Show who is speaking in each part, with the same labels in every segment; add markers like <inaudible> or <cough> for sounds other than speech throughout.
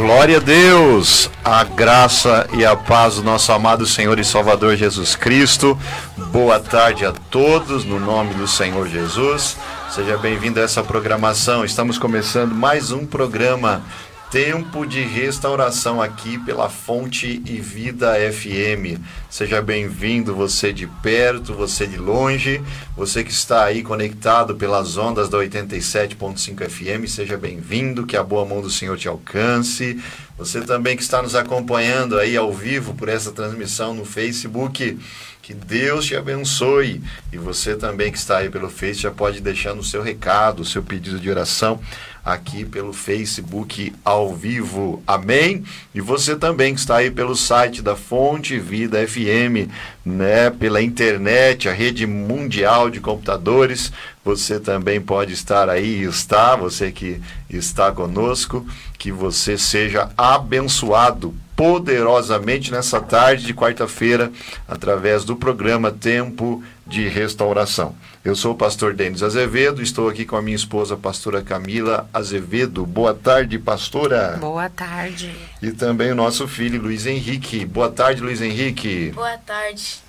Speaker 1: Glória a Deus, a graça e a paz do nosso amado Senhor e Salvador Jesus Cristo. Boa tarde a todos, no nome do Senhor Jesus. Seja bem-vindo a essa programação. Estamos começando mais um programa Tempo de restauração aqui pela Fonte e Vida FM. Seja bem-vindo, você de perto, você de longe, você que está aí conectado pelas ondas da 87.5 FM, seja bem-vindo, que a boa mão do Senhor te alcance. Você também que está nos acompanhando aí ao vivo por essa transmissão no Facebook, que Deus te abençoe. E você também que está aí pelo Face já pode deixar no seu recado, o seu pedido de oração aqui pelo Facebook ao vivo. Amém? E você também que está aí pelo site da Fonte Vida FM, né, pela internet, a rede mundial de computadores, você também pode estar aí está, você que está conosco, que você seja abençoado poderosamente nessa tarde de quarta-feira através do programa Tempo de Restauração. Eu sou o pastor Denis Azevedo, estou aqui com a minha esposa, a pastora Camila Azevedo. Boa tarde, pastora.
Speaker 2: Boa tarde.
Speaker 1: E também o nosso filho Luiz Henrique. Boa tarde, Luiz Henrique.
Speaker 3: Boa tarde.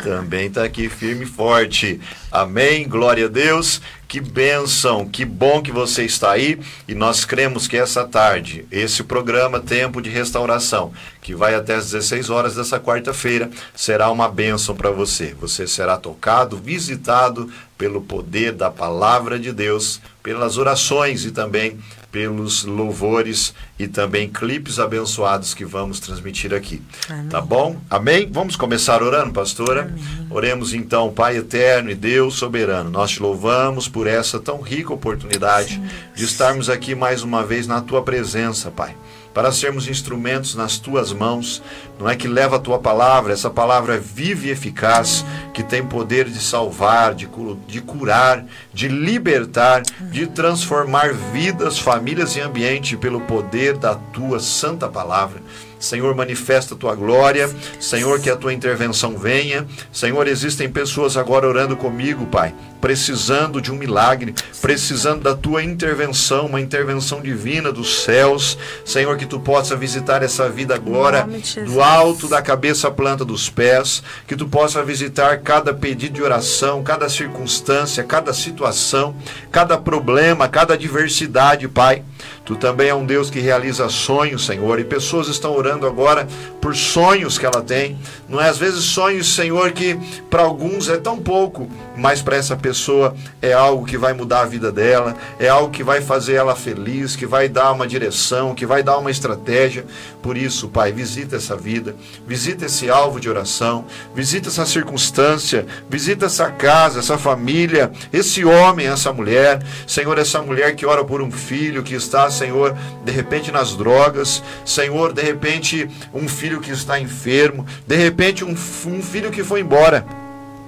Speaker 1: Também está aqui firme e forte. Amém. Glória a Deus. Que bênção, que bom que você está aí e nós cremos que essa tarde, esse programa Tempo de Restauração, que vai até as 16 horas dessa quarta-feira, será uma bênção para você. Você será tocado, visitado pelo poder da palavra de Deus, pelas orações e também pelos louvores e também clipes abençoados que vamos transmitir aqui. Amém. Tá bom? Amém? Vamos começar orando, pastora? Amém. Oremos então, Pai eterno e Deus soberano. Nós te louvamos por essa tão rica oportunidade Sim. de estarmos aqui mais uma vez na tua presença, Pai para sermos instrumentos nas tuas mãos. Não é que leva a tua palavra, essa palavra é viva e eficaz, que tem poder de salvar, de, de curar, de libertar, de transformar vidas, famílias e ambiente pelo poder da tua santa palavra. Senhor, manifesta a tua glória. Senhor, que a tua intervenção venha. Senhor, existem pessoas agora orando comigo, Pai, precisando de um milagre, precisando da tua intervenção, uma intervenção divina dos céus. Senhor, que tu possa visitar essa vida agora, do alto da cabeça à planta dos pés, que tu possa visitar cada pedido de oração, cada circunstância, cada situação, cada problema, cada adversidade, Pai. Tu também é um Deus que realiza sonhos, Senhor, e pessoas estão orando agora por sonhos que ela tem. Não é às vezes sonhos, Senhor, que para alguns é tão pouco, mas para essa pessoa é algo que vai mudar a vida dela, é algo que vai fazer ela feliz, que vai dar uma direção, que vai dar uma estratégia. Por isso, Pai, visita essa vida, visita esse alvo de oração, visita essa circunstância, visita essa casa, essa família, esse homem, essa mulher, Senhor, essa mulher que ora por um filho que está Senhor, de repente nas drogas, Senhor, de repente um filho que está enfermo, de repente um, um filho que foi embora.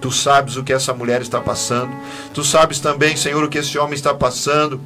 Speaker 1: Tu sabes o que essa mulher está passando, tu sabes também, Senhor, o que esse homem está passando.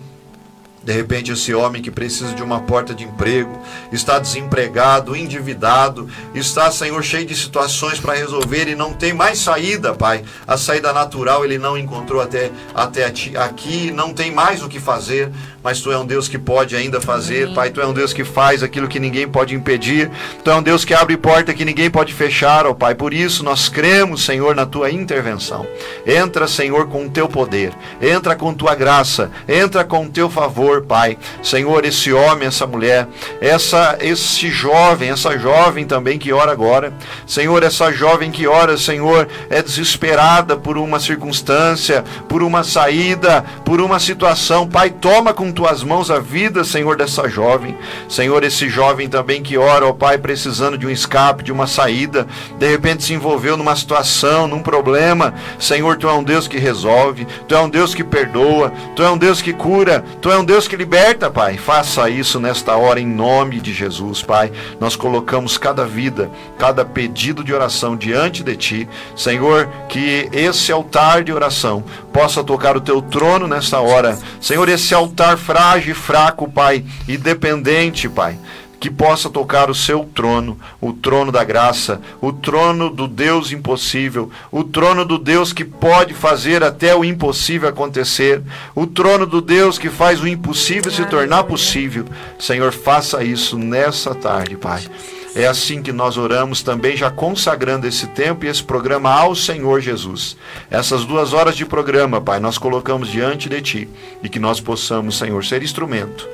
Speaker 1: De repente, esse homem que precisa de uma porta de emprego, está desempregado, endividado, está, Senhor, cheio de situações para resolver e não tem mais saída, Pai. A saída natural ele não encontrou até, até aqui, não tem mais o que fazer mas tu é um Deus que pode ainda fazer, Amém. Pai. Tu é um Deus que faz aquilo que ninguém pode impedir. Tu é um Deus que abre porta que ninguém pode fechar, ó Pai. Por isso nós cremos, Senhor, na tua intervenção. Entra, Senhor, com o teu poder. Entra com tua graça. Entra com o teu favor, Pai. Senhor, esse homem, essa mulher, essa esse jovem, essa jovem também que ora agora. Senhor, essa jovem que ora, Senhor, é desesperada por uma circunstância, por uma saída, por uma situação. Pai, toma com tuas mãos a vida, Senhor, dessa jovem. Senhor, esse jovem também que ora, ó Pai, precisando de um escape, de uma saída, de repente se envolveu numa situação, num problema. Senhor, tu é um Deus que resolve, tu é um Deus que perdoa, tu é um Deus que cura, tu é um Deus que liberta, Pai. Faça isso nesta hora em nome de Jesus, Pai. Nós colocamos cada vida, cada pedido de oração diante de ti. Senhor, que esse altar de oração possa tocar o teu trono nesta hora. Senhor, esse altar frágil e fraco, Pai, e dependente, Pai que possa tocar o seu trono, o trono da graça, o trono do Deus impossível, o trono do Deus que pode fazer até o impossível acontecer, o trono do Deus que faz o impossível se tornar possível. Senhor, faça isso nessa tarde, Pai. É assim que nós oramos também, já consagrando esse tempo e esse programa ao Senhor Jesus. Essas duas horas de programa, Pai, nós colocamos diante de Ti e que nós possamos, Senhor, ser instrumento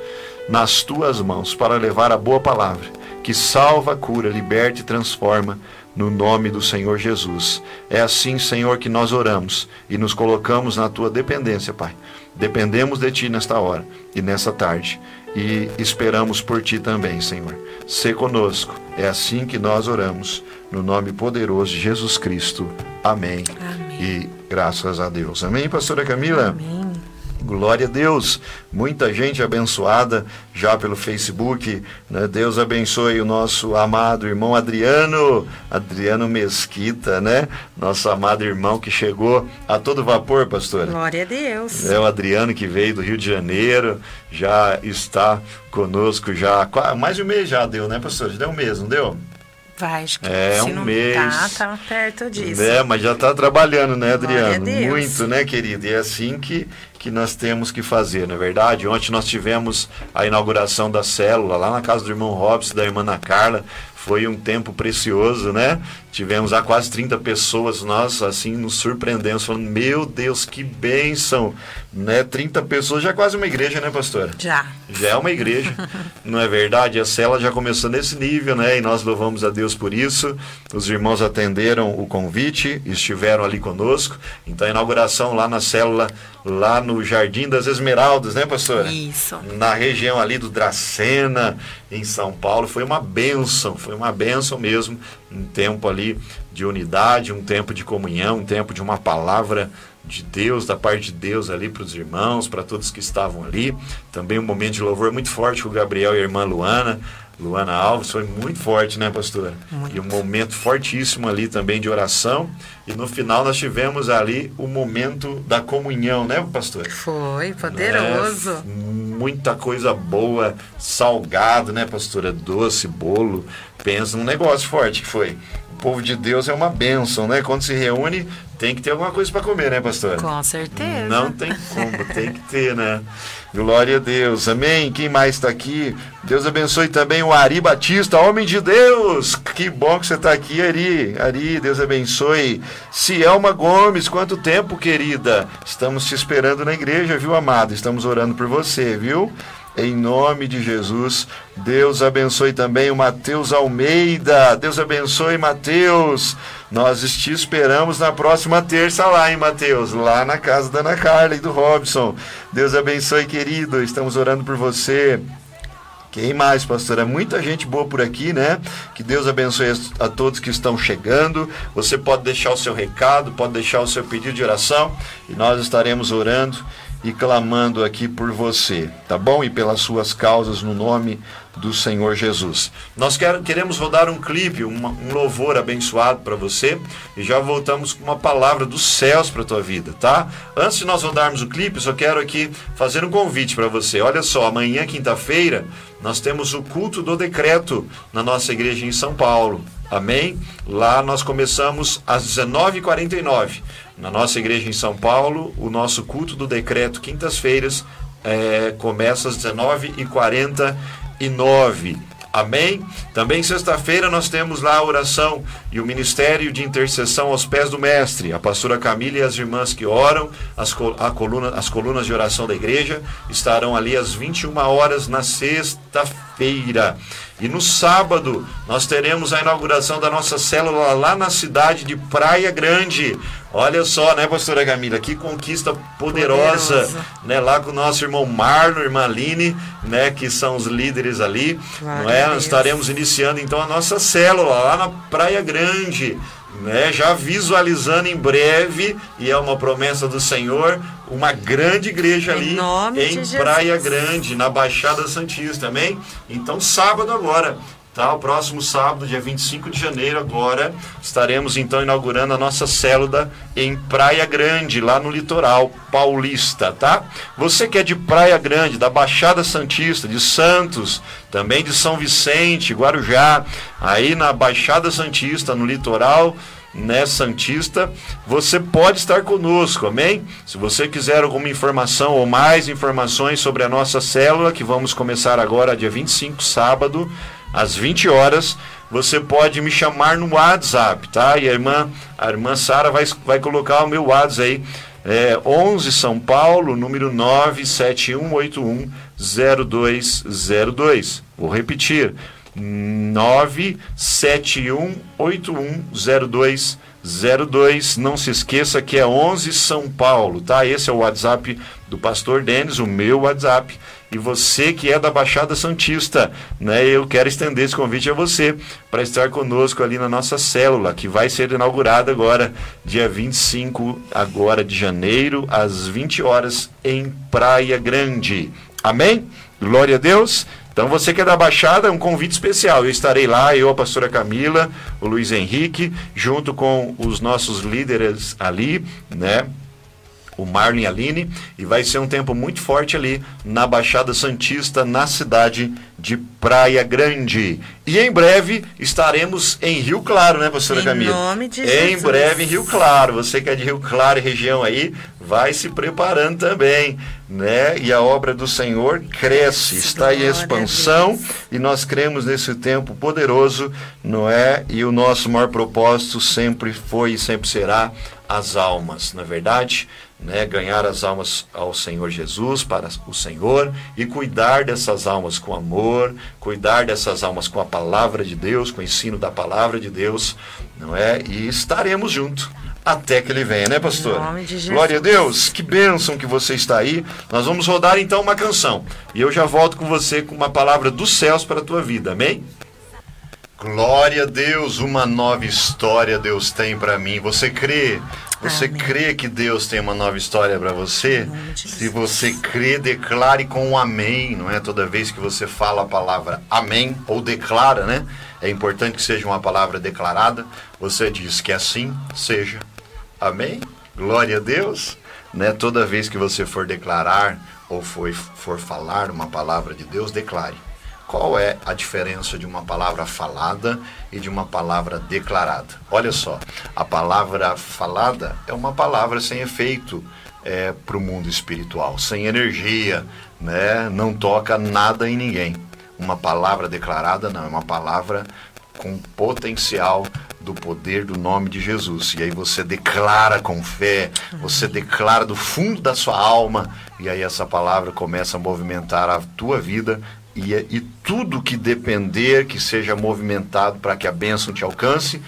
Speaker 1: nas Tuas mãos para levar a boa palavra que salva, cura, liberta e transforma no nome do Senhor Jesus. É assim, Senhor, que nós oramos e nos colocamos na Tua dependência, Pai. Dependemos de Ti nesta hora e nessa tarde e esperamos por Ti também, Senhor. Se conosco. É assim que nós oramos, no nome poderoso de Jesus Cristo. Amém. Amém. E graças a Deus. Amém, pastora Camila?
Speaker 2: Amém.
Speaker 1: Glória a Deus, muita gente abençoada já pelo Facebook. Né? Deus abençoe o nosso amado irmão Adriano, Adriano Mesquita, né? Nosso amado irmão que chegou a todo vapor, pastora.
Speaker 2: Glória a Deus.
Speaker 1: É o Adriano que veio do Rio de Janeiro, já está conosco já mais de um mês já deu, né, pastor? Já deu um mês, não deu?
Speaker 2: Vai, acho que
Speaker 1: é, um mês.
Speaker 2: Tá, tá perto disso.
Speaker 1: É, mas já está trabalhando, né, Adriano? Muito, né, querido? E é assim que que nós temos que fazer, não é verdade? Ontem nós tivemos a inauguração da célula lá na casa do irmão Robson, da irmã Ana Carla. Foi um tempo precioso, né? Tivemos há quase 30 pessoas, nós assim nos surpreendemos, falando: Meu Deus, que bênção! Né? 30 pessoas já é quase uma igreja, né, pastora?
Speaker 2: Já.
Speaker 1: Já é uma igreja, <laughs> não é verdade? A célula já começou nesse nível, né? E nós louvamos a Deus por isso. Os irmãos atenderam o convite, estiveram ali conosco. Então a inauguração lá na célula, lá no Jardim das Esmeraldas, né, pastora?
Speaker 2: Isso.
Speaker 1: Na região ali do Dracena, em São Paulo, foi uma bênção, foi uma bênção mesmo um tempo ali de unidade, um tempo de comunhão, um tempo de uma palavra de Deus, da parte de Deus ali para os irmãos, para todos que estavam ali. Também um momento de louvor muito forte com o Gabriel e a irmã Luana. Luana Alves foi muito forte, né, pastora?
Speaker 2: Muito.
Speaker 1: E um momento fortíssimo ali também de oração. E no final nós tivemos ali o momento da comunhão, né, pastor?
Speaker 2: Foi, poderoso. É,
Speaker 1: muita coisa boa, salgado, né, pastora? Doce, bolo. Pensa num negócio forte que foi. O povo de Deus é uma bênção, né? Quando se reúne, tem que ter alguma coisa para comer, né, pastor?
Speaker 2: Com certeza.
Speaker 1: Não tem como, tem que ter, né? Glória a Deus. Amém. Quem mais está aqui? Deus abençoe também o Ari Batista, homem de Deus. Que bom que você está aqui, Ari. Ari, Deus abençoe. Cielma Gomes, quanto tempo, querida? Estamos te esperando na igreja, viu, amado? Estamos orando por você, viu? Em nome de Jesus, Deus abençoe também o Mateus Almeida. Deus abençoe, Mateus. Nós te esperamos na próxima terça lá, hein, Mateus? Lá na casa da Ana Carla e do Robson. Deus abençoe, querido. Estamos orando por você. Quem mais, pastora? Muita gente boa por aqui, né? Que Deus abençoe a todos que estão chegando. Você pode deixar o seu recado, pode deixar o seu pedido de oração e nós estaremos orando e clamando aqui por você, tá bom? E pelas suas causas no nome do Senhor Jesus. Nós quer, queremos rodar um clipe, um louvor abençoado para você e já voltamos com uma palavra dos céus para tua vida, tá? Antes de nós rodarmos o clipe, só quero aqui fazer um convite para você. Olha só, amanhã, quinta-feira, nós temos o culto do decreto na nossa igreja em São Paulo. Amém? Lá nós começamos às 19h49. Na nossa igreja em São Paulo, o nosso culto do decreto, quintas-feiras, é, começa às 19h49. Amém? Também sexta-feira nós temos lá a oração e o ministério de intercessão aos pés do mestre. A pastora Camila e as irmãs que oram, as, coluna, as colunas de oração da igreja estarão ali às 21 horas na sexta-feira. E no sábado nós teremos a inauguração da nossa célula lá na cidade de Praia Grande. Olha só, né, pastora Camila, que conquista poderosa, Poderoso. né, lá com o nosso irmão Marlon, irmã Aline, né, que são os líderes ali, não é? Nós estaremos iniciando então a nossa célula lá na Praia Grande né, já visualizando em breve, e é uma promessa do Senhor, uma grande igreja ali em, em Praia Grande, na Baixada Santista, amém? Então, sábado agora, Tá, o próximo sábado, dia 25 de janeiro, agora, estaremos então inaugurando a nossa célula em Praia Grande, lá no litoral paulista, tá? Você que é de Praia Grande, da Baixada Santista, de Santos, também de São Vicente, Guarujá, aí na Baixada Santista, no litoral né, Santista, você pode estar conosco, amém? Se você quiser alguma informação ou mais informações sobre a nossa célula, que vamos começar agora, dia 25, sábado, às 20 horas, você pode me chamar no WhatsApp, tá? E a irmã, a irmã Sara vai, vai colocar o meu WhatsApp aí. É 11 São Paulo, número 97181 0202. Vou repetir. 971810202. Não se esqueça que é 11 São Paulo, tá? Esse é o WhatsApp do pastor Denis, o meu WhatsApp. E você que é da Baixada Santista, né? Eu quero estender esse convite a você para estar conosco ali na nossa célula, que vai ser inaugurada agora, dia 25 agora de janeiro, às 20 horas, em Praia Grande. Amém? Glória a Deus. Então você que é da Baixada, um convite especial. Eu estarei lá, eu, a pastora Camila, o Luiz Henrique, junto com os nossos líderes ali, né? O Marlon a Aline, e vai ser um tempo muito forte ali na Baixada Santista, na cidade de Praia Grande. E em breve estaremos em Rio Claro, né, professora
Speaker 2: em
Speaker 1: Camila?
Speaker 2: Em nome de
Speaker 1: em
Speaker 2: Jesus.
Speaker 1: Em breve em Rio Claro. Você que é de Rio Claro e região aí, vai se preparando também, né? E a obra do Senhor cresce, está em expansão e nós cremos nesse tempo poderoso, não é? E o nosso maior propósito sempre foi e sempre será as almas, na é verdade? né, ganhar as almas ao Senhor Jesus, para o Senhor, e cuidar dessas almas com amor, cuidar dessas almas com a palavra de Deus, com o ensino da palavra de Deus, não é? E estaremos juntos até que ele venha, né, pastor? Glória a Deus, que bênção que você está aí. Nós vamos rodar então uma canção. E eu já volto com você com uma palavra dos céus para a tua vida, amém? Glória a Deus, uma nova história Deus tem para mim. Você crê? Você Amém. crê que Deus tem uma nova história para você? Se você crê, declare com um amém, não é? Toda vez que você fala a palavra amém ou declara, né? É importante que seja uma palavra declarada. Você diz que assim seja. Amém? Glória a Deus. Né? Toda vez que você for declarar ou for, for falar uma palavra de Deus, declare. Qual é a diferença de uma palavra falada e de uma palavra declarada? Olha só, a palavra falada é uma palavra sem efeito é, para o mundo espiritual, sem energia, né? não toca nada em ninguém. Uma palavra declarada não, é uma palavra com potencial do poder do nome de Jesus. E aí você declara com fé, você declara do fundo da sua alma, e aí essa palavra começa a movimentar a tua vida e, e tudo que depender, que seja movimentado para que a bênção te alcance,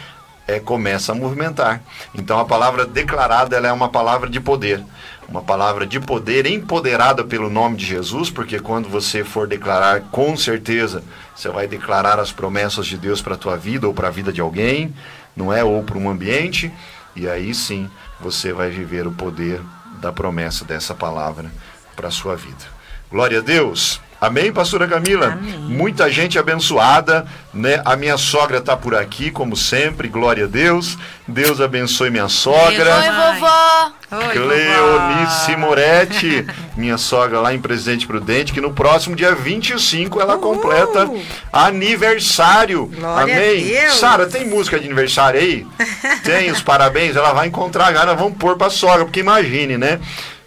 Speaker 1: é, começa a movimentar. Então a palavra declarada ela é uma palavra de poder. Uma palavra de poder empoderada pelo nome de Jesus, porque quando você for declarar, com certeza, você vai declarar as promessas de Deus para a tua vida ou para a vida de alguém, não é? Ou para um ambiente, e aí sim você vai viver o poder da promessa dessa palavra para a sua vida. Glória a Deus! Amém, pastora Camila?
Speaker 2: Amém.
Speaker 1: Muita gente abençoada, né? A minha sogra está por aqui, como sempre, glória a Deus. Deus abençoe minha sogra.
Speaker 3: Oi, vovó.
Speaker 2: Oi,
Speaker 1: Cleonice Moretti, minha sogra lá em Presidente Prudente, que no próximo dia 25 ela
Speaker 2: Uhul.
Speaker 1: completa aniversário.
Speaker 2: Glória
Speaker 1: Amém? Sara, tem música de aniversário aí? <laughs> tem os parabéns, ela vai encontrar agora, vamos pôr pra sogra, porque imagine, né?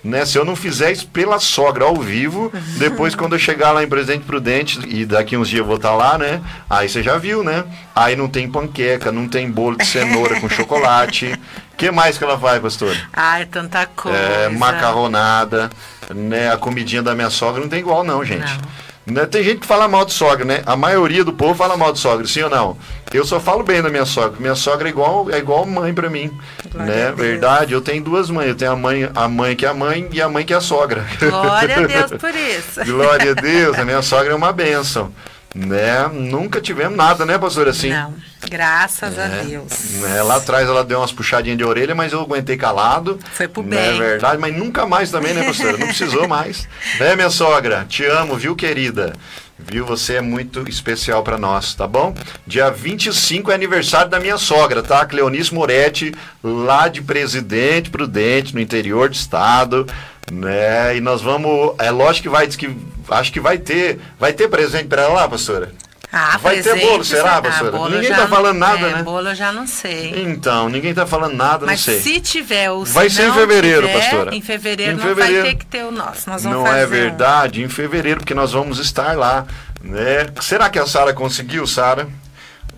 Speaker 1: Né, se eu não fizer isso pela sogra ao vivo, <laughs> depois quando eu chegar lá em Presidente Prudente, e daqui uns dias eu vou estar lá, né? Aí você já viu, né? Aí não tem panqueca, não tem bolo de cenoura com <laughs> chocolate. O que mais que ela faz, pastor?
Speaker 2: Ai, tanta coisa.
Speaker 1: É, macarronada, né? A comidinha da minha sogra não tem igual não, gente. Né, Tem gente que fala mal de sogra, né? A maioria do povo fala mal de sogra, sim ou não? Eu só falo bem da minha sogra. Minha sogra é igual, é igual mãe pra mim,
Speaker 2: Glória
Speaker 1: né? Verdade, eu tenho duas mães. Eu tenho a mãe, a mãe que é a mãe e a mãe que é a sogra.
Speaker 2: Glória a <laughs> Deus por isso.
Speaker 1: Glória a Deus, a minha sogra é uma bênção. Né? Nunca tivemos nada, né, pastor, assim?
Speaker 2: Não, graças a
Speaker 1: É,
Speaker 2: Deus.
Speaker 1: né, lá atrás ela deu umas puxadinhas de orelha, mas eu aguentei calado.
Speaker 2: Foi pro
Speaker 1: né,
Speaker 2: bem.
Speaker 1: É verdade, mas nunca mais também, né, pastora? Não precisou mais. <laughs> Né, minha sogra? Te amo, viu, querida? Viu? Você é muito especial para nós, tá bom? Dia 25 é aniversário da minha sogra, tá? Cleonice Moretti, lá de Presidente Prudente, no interior do estado, né? E nós vamos, é lógico que vai que acho que vai ter, vai ter presente para ela lá, pastora?
Speaker 2: Ah,
Speaker 1: vai ter bolo, será, pastora?
Speaker 2: Ah,
Speaker 1: ninguém tá falando nada,
Speaker 2: é,
Speaker 1: né?
Speaker 2: Bolo eu já não sei.
Speaker 1: Então, ninguém tá falando nada,
Speaker 2: Mas
Speaker 1: não sei.
Speaker 2: se tiver o
Speaker 1: Vai ser em fevereiro,
Speaker 2: tiver,
Speaker 1: pastora.
Speaker 2: Em fevereiro
Speaker 1: Em
Speaker 2: não
Speaker 1: fevereiro.
Speaker 2: vai ter que ter o nosso. Nós vamos
Speaker 1: Não
Speaker 2: fazer
Speaker 1: é
Speaker 2: um.
Speaker 1: verdade, em fevereiro, porque nós vamos estar lá, né? Será que a Sara conseguiu, Sara?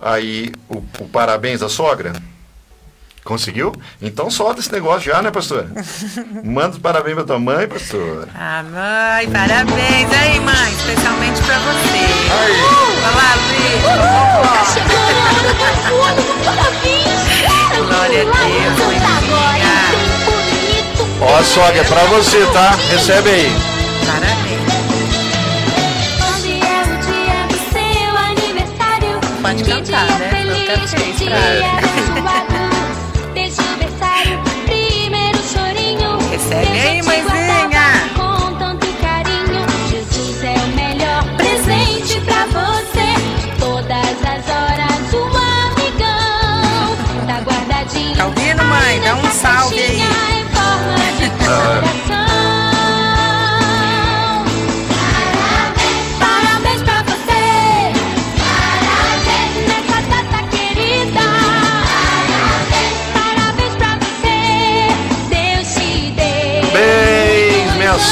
Speaker 1: Aí, o, o parabéns à sogra? Conseguiu? Então solta esse negócio já, né, pastora? <laughs> Manda os parabéns pra tua mãe, pastora.
Speaker 2: Ah, mãe, parabéns. Aí, mãe, especialmente pra você.
Speaker 1: Aí.
Speaker 2: Olá, Luiz.
Speaker 3: Tá chegando a hora do parabéns!
Speaker 2: Glória a Deus,
Speaker 3: tempo bonito.
Speaker 1: Ó, sogra, é pra você, tá? Recebe aí.
Speaker 2: Parabéns.
Speaker 3: Hoje é o dia do seu aniversário.
Speaker 2: Pode cantar, né? Eu cantei pra Recebe aí, mãezinha.
Speaker 3: Com tanto carinho. Jesus é o melhor presente pra você. Todas as horas, um amigão. Tá guardadinho.
Speaker 2: Tá ouvindo, mãe? Dá um salve aí. <laughs>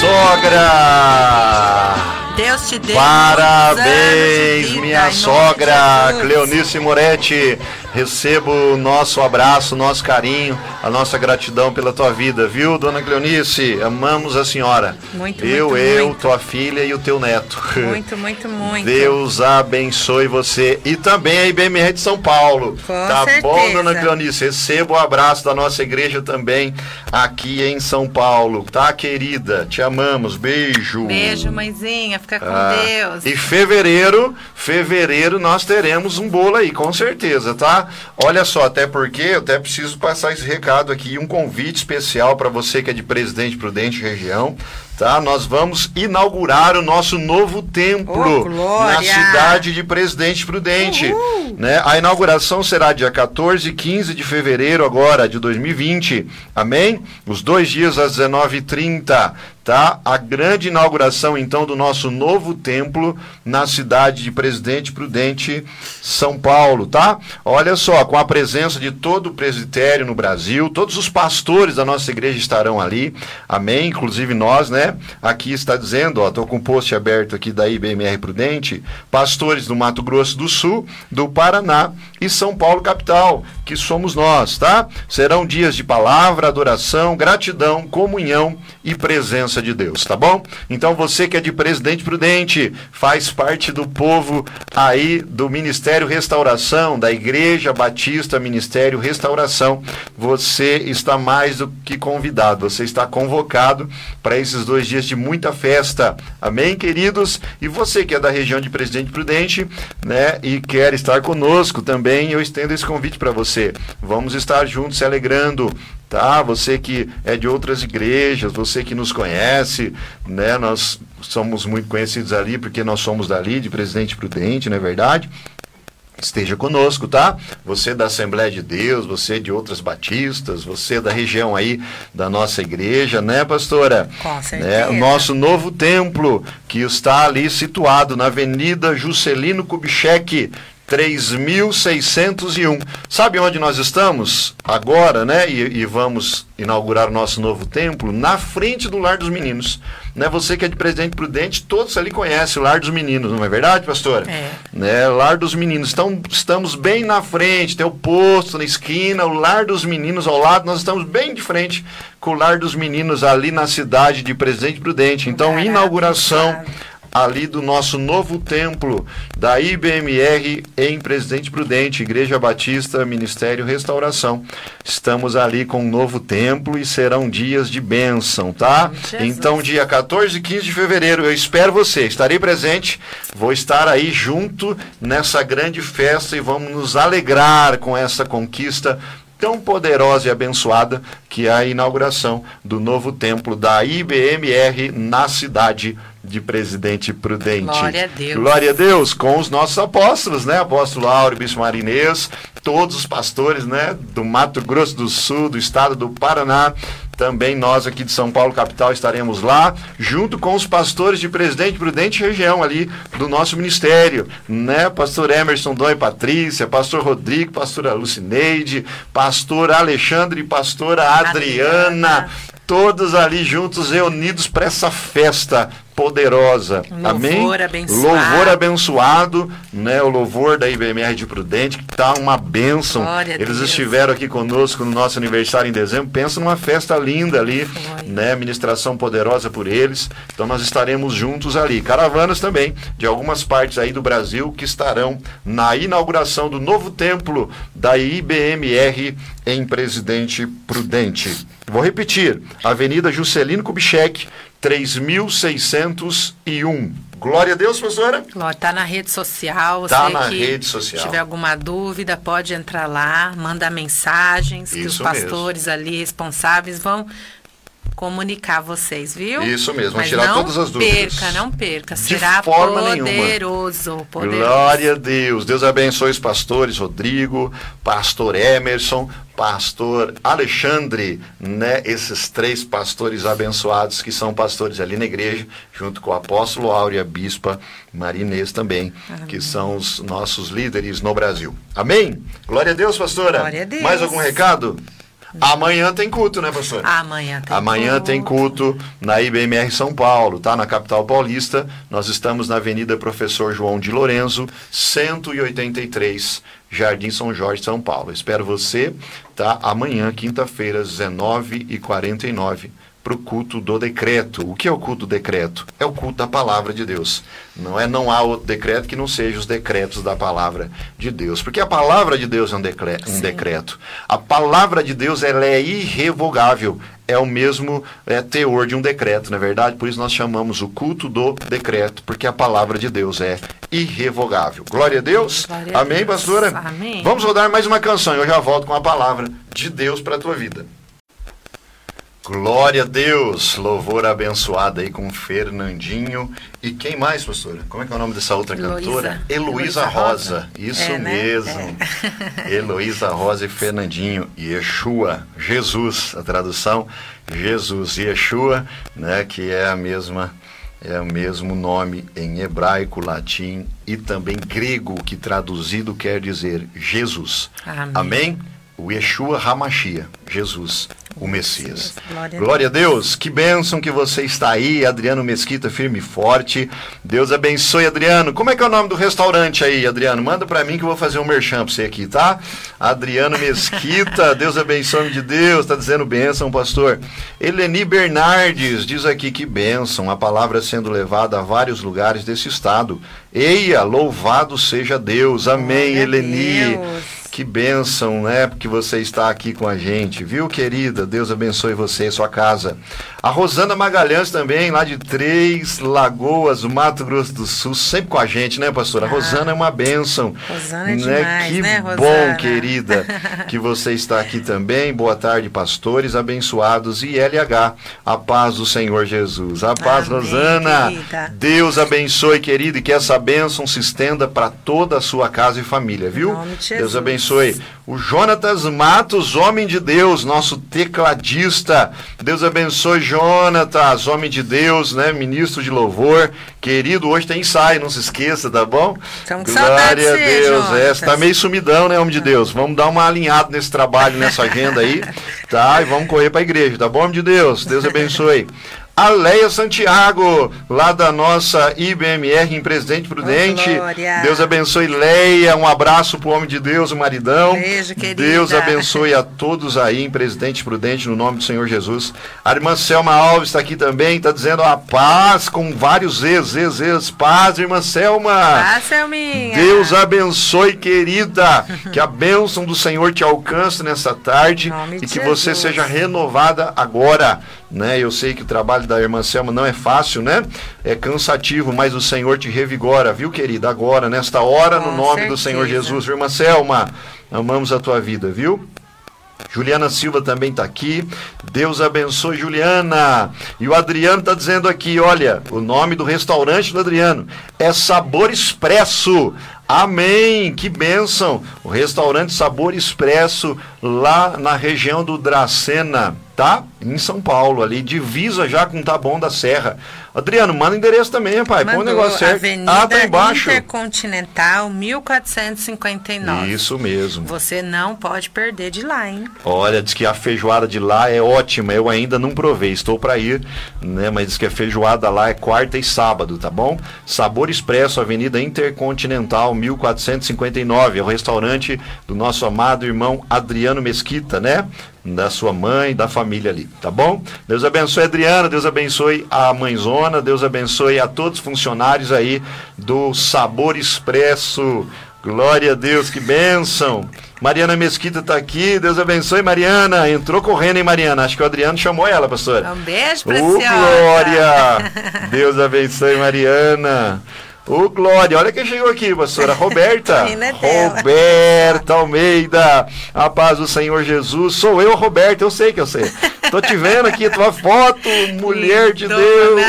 Speaker 1: sogra!
Speaker 2: Deus te dê.
Speaker 1: Parabéns, minha sogra. Cleonice Moretti. Recebo o nosso abraço, o nosso carinho, a nossa gratidão pela tua vida, viu, dona Cleonice? Amamos a senhora.
Speaker 2: Muito,
Speaker 1: eu,
Speaker 2: muito,
Speaker 1: eu,
Speaker 2: muito.
Speaker 1: tua filha e o teu neto.
Speaker 2: Muito, muito, muito.
Speaker 1: Deus abençoe você. E também a IBMR de São Paulo.
Speaker 2: Com
Speaker 1: tá bom,
Speaker 2: certeza.
Speaker 1: dona Cleonice? Receba o abraço da nossa igreja também aqui em São Paulo. Tá, querida? Te amamos. Beijo.
Speaker 2: Beijo, mãezinha. Fica com
Speaker 1: Ah,
Speaker 2: Deus.
Speaker 1: E fevereiro, fevereiro nós teremos um bolo aí, com certeza, tá? Olha só, até porque eu até preciso passar esse recado aqui, um convite especial para você que é de Presidente Prudente região, tá? Nós vamos inaugurar o nosso novo templo
Speaker 2: Oh,
Speaker 1: na cidade de Presidente Prudente, né? A inauguração será dia 14 e 15 de fevereiro agora de 2020. Amém? Os dois dias às 19h30 tá? A grande inauguração então do nosso novo templo na cidade de Presidente Prudente, São Paulo, tá? Olha só, com a presença de todo o presbitério no Brasil, todos os pastores da nossa igreja estarão ali. Amém? Inclusive nós, né? Aqui está dizendo, ó, com o post aberto aqui da IBMR Prudente, pastores do Mato Grosso do Sul, do Paraná e São Paulo capital, que somos nós, tá? Serão dias de palavra, adoração, gratidão, comunhão e presença de Deus, tá bom? Então você que é de Presidente Prudente, faz parte do povo aí do Ministério Restauração, da Igreja Batista Ministério Restauração, você está mais do que convidado, você está convocado para esses dois dias de muita festa. Amém, queridos? E você que é da região de Presidente Prudente, né, e quer estar conosco também, eu estendo esse convite para você. Vamos estar juntos se alegrando tá? Você que é de outras igrejas, você que nos conhece, né? Nós somos muito conhecidos ali porque nós somos dali, de Presidente Prudente, não é verdade? Esteja conosco, tá? Você da Assembleia de Deus, você de outras batistas, você da região aí da nossa igreja, né, pastora?
Speaker 2: Com
Speaker 1: Né?
Speaker 2: certeza.
Speaker 1: O nosso novo templo, que está ali situado na Avenida Juscelino Kubitschek, 3601. Sabe onde nós estamos agora, né? E, e vamos inaugurar o nosso novo templo na frente do Lar dos Meninos. Né? Você que é de Presidente Prudente, todos ali conhecem o Lar dos Meninos, não é verdade, pastora?
Speaker 2: É.
Speaker 1: Né? Lar dos Meninos. Então, estamos bem na frente, tem o posto na esquina, o Lar dos Meninos ao lado, nós estamos bem de frente com o Lar dos Meninos ali na cidade de Presidente Prudente. Então,
Speaker 2: Lugar
Speaker 1: inauguração. Ali do nosso novo templo da IBMR em Presidente Prudente, Igreja Batista, Ministério Restauração. Estamos ali com um novo templo e serão dias de bênção, tá?
Speaker 2: Jesus.
Speaker 1: Então, dia 14 e 15 de fevereiro, eu espero você. Estarei presente, vou estar aí junto nessa grande festa e vamos nos alegrar com essa conquista tão poderosa e abençoada que é a inauguração do novo templo da IBMR na cidade de Presidente Prudente.
Speaker 2: Glória a Deus.
Speaker 1: Glória a Deus, com os nossos apóstolos, né? Apóstolo Áureo Bispo Marinês, todos os pastores, né? Do Mato Grosso do Sul, do estado do Paraná. Também nós aqui de São Paulo, capital, estaremos lá, junto com os pastores de Presidente Prudente região ali do nosso ministério, né? Pastor Emerson e Patrícia, pastor Rodrigo, pastora Lucineide, pastor Alexandre e pastora Adriana.
Speaker 2: Adriana.
Speaker 1: Todos ali juntos, reunidos para essa festa poderosa.
Speaker 2: Louvor
Speaker 1: Amém?
Speaker 2: abençoado.
Speaker 1: Louvor abençoado, né? O louvor da IBMR de Prudente, que tá uma bênção.
Speaker 2: Glória
Speaker 1: Eles estiveram aqui conosco no nosso aniversário em dezembro. Pensa numa festa linda ali,
Speaker 2: Foi.
Speaker 1: né? Ministração poderosa por eles. Então nós estaremos juntos ali. Caravanas também de algumas partes aí do Brasil que estarão na inauguração do novo templo da IBMR em Presidente Prudente. Vou repetir: Avenida Juscelino Kubitschek, 3601. Glória a Deus, professora.
Speaker 2: Glória, tá na rede social. Você
Speaker 1: Tá na rede social.
Speaker 2: tiver alguma dúvida, pode entrar lá, mandar mensagens que os
Speaker 1: Isso
Speaker 2: pastores ali responsáveis vão comunicar vocês, viu?
Speaker 1: Isso mesmo,
Speaker 2: Mas
Speaker 1: tirar
Speaker 2: não
Speaker 1: todas as dúvidas.
Speaker 2: perca, não perca.
Speaker 1: De
Speaker 2: Será
Speaker 1: forma nenhuma.
Speaker 2: poderoso, poderoso.
Speaker 1: Glória a Deus. Deus abençoe os pastores Rodrigo, pastor Emerson, pastor Alexandre, né? Esses três pastores abençoados que são pastores ali na igreja, junto com o apóstolo Áurea, a bispa Marinês também, que são os nossos líderes no Brasil. Amém? Glória a Deus, pastora.
Speaker 2: Glória a Deus.
Speaker 1: Mais algum recado? Amanhã tem culto, né, pastora?
Speaker 2: Amanhã tem
Speaker 1: Amanhã tem culto na IBMR São Paulo, tá? Na capital paulista. Nós estamos na Avenida Professor João de Lorenzo, 183, Jardim São Jorge, São Paulo. Espero você, tá? Amanhã, quinta-feira, 19h49, para o culto do decreto. O que é o culto do decreto? É o culto da palavra de Deus. Não é não há outro decreto que não seja os decretos da palavra de Deus. Porque a palavra de Deus é um, decre- um decreto. A palavra de Deus ela é irrevogável. É o mesmo é, teor de um decreto, não é verdade? Por isso nós chamamos o culto do decreto, porque a palavra de Deus é irrevogável. Glória a Deus.
Speaker 2: Glória a
Speaker 1: Amém,
Speaker 2: Deus.
Speaker 1: pastora?
Speaker 2: Amém.
Speaker 1: Vamos rodar mais uma canção. Eu já volto com a palavra de Deus para a tua vida. Glória a Deus, louvor abençoado aí com Fernandinho. E quem mais, pastora? Como é que é o nome dessa outra
Speaker 2: Heloísa.
Speaker 1: cantora? Heloísa Rosa.
Speaker 2: Rosa.
Speaker 1: Isso
Speaker 2: É, né?
Speaker 1: mesmo. <laughs> Heloísa Rosa e Fernandinho. Yeshua, Jesus, a tradução, Jesus, Yeshua, né, que é a mesma é o mesmo nome em hebraico, latim e também grego, que traduzido quer dizer Jesus.
Speaker 2: Amém.
Speaker 1: Amém? O Yeshua Hamashia, Jesus, o Messias.
Speaker 2: Glória a
Speaker 1: Glória a Deus. Que bênção que você está aí, Adriano Mesquita, firme e forte. Deus abençoe, Adriano. Como é que é o nome do restaurante aí, Adriano? Manda pra mim que eu vou fazer um merchan pra você aqui, tá? Adriano Mesquita, <laughs> Deus abençoe, de Deus. Tá dizendo bênção, pastor. Eleni Bernardes diz aqui que bênção, a palavra sendo levada a vários lugares desse estado. Eia, louvado seja Deus. Amém,
Speaker 2: Glória
Speaker 1: Eleni.
Speaker 2: Deus.
Speaker 1: Que bênção, né? Porque você está aqui com a gente, viu, querida? Deus abençoe você e sua casa. A Rosana Magalhães também, lá de Três Lagoas, Mato Grosso do Sul, sempre com a gente, né, pastora? A Rosana é uma bênção.
Speaker 2: Rosana é demais,
Speaker 1: que
Speaker 2: né,
Speaker 1: bom,
Speaker 2: Rosana?
Speaker 1: querida, que você está aqui também. Boa tarde, pastores abençoados e LH. A paz do Senhor Jesus. A paz,
Speaker 2: Amém,
Speaker 1: Rosana.
Speaker 2: querida.
Speaker 1: Deus abençoe, querido, e que essa bênção se estenda para toda a sua casa e família, viu? Deus abençoe. O Jonatas Matos, homem de Deus, nosso tecladista. Deus abençoe, Jonatas, homem de Deus, né? Ministro de louvor. Querido, hoje tem ensaio, não se esqueça, tá bom?
Speaker 2: De
Speaker 1: Glória a Deus. É,
Speaker 2: Jonatas.
Speaker 1: você tá meio sumidão, né, homem de Deus? Vamos dar uma alinhada nesse trabalho, nessa agenda aí, <laughs> tá? E vamos correr para a igreja, tá bom, homem de Deus? Deus abençoe. A Leia Santiago, lá da nossa IBMR em Presidente Prudente.
Speaker 2: glória.
Speaker 1: Deus abençoe Leia, um abraço pro homem de Deus, o maridão.
Speaker 2: Beijo, querida.
Speaker 1: Deus abençoe a todos aí em Presidente Prudente, no nome do Senhor Jesus. A irmã Selma Alves está aqui também, está dizendo a paz com vários Z's, Z's, Z's. Paz, irmã Selma.
Speaker 2: Ah, Selminha.
Speaker 1: Deus abençoe, querida. Que a bênção do Senhor te alcance nessa tarde e que você
Speaker 2: Jesus.
Speaker 1: seja renovada agora. Né? Eu sei que o trabalho da irmã Selma não é fácil, né? É cansativo, mas o Senhor te revigora, viu, querida? Agora, nesta hora, no
Speaker 2: Com
Speaker 1: nome do
Speaker 2: certeza.
Speaker 1: Senhor Jesus. Irmã Selma, amamos a tua vida, viu? Juliana Silva também está aqui. Deus abençoe, Juliana. E o Adriano está dizendo aqui: olha, o nome do restaurante do Adriano é Sabor Expresso. Amém! Que bênção! O restaurante Sabor Expresso, lá na região do Dracena, tá? Em São Paulo, ali, divisa já com Taboão da Serra. Adriano, manda o endereço também, pai. Põe o negócio certo.
Speaker 2: Avenida
Speaker 1: ah, tá embaixo.
Speaker 2: Intercontinental, 1459.
Speaker 1: Isso mesmo.
Speaker 2: Você não pode perder de lá, hein?
Speaker 1: Olha, diz que a feijoada de lá é ótima. Eu ainda não provei, estou para ir, né? Mas diz que a feijoada lá é quarta e sábado, tá bom? Sabor Expresso, Avenida Intercontinental, 1459. É o restaurante do nosso amado irmão Adriano Mesquita, né? da sua mãe, da família ali, tá bom? Deus abençoe a Adriana, Deus abençoe a mãezona, Deus abençoe a todos os funcionários aí do Sabor Expresso. Glória a Deus, que bênção. Mariana Mesquita está aqui, Deus abençoe Mariana. Entrou correndo, hein, Mariana? Acho que o Adriano chamou ela, pastora.
Speaker 2: Um beijo
Speaker 1: uh, Glória! <laughs> Deus abençoe Mariana. Ô, Glória, olha quem chegou aqui, pastora Roberta. <laughs> Roberta Almeida. A paz do Senhor Jesus. Sou eu, Roberta, eu sei que eu sei. Tô te vendo aqui, tua foto, mulher de Deus.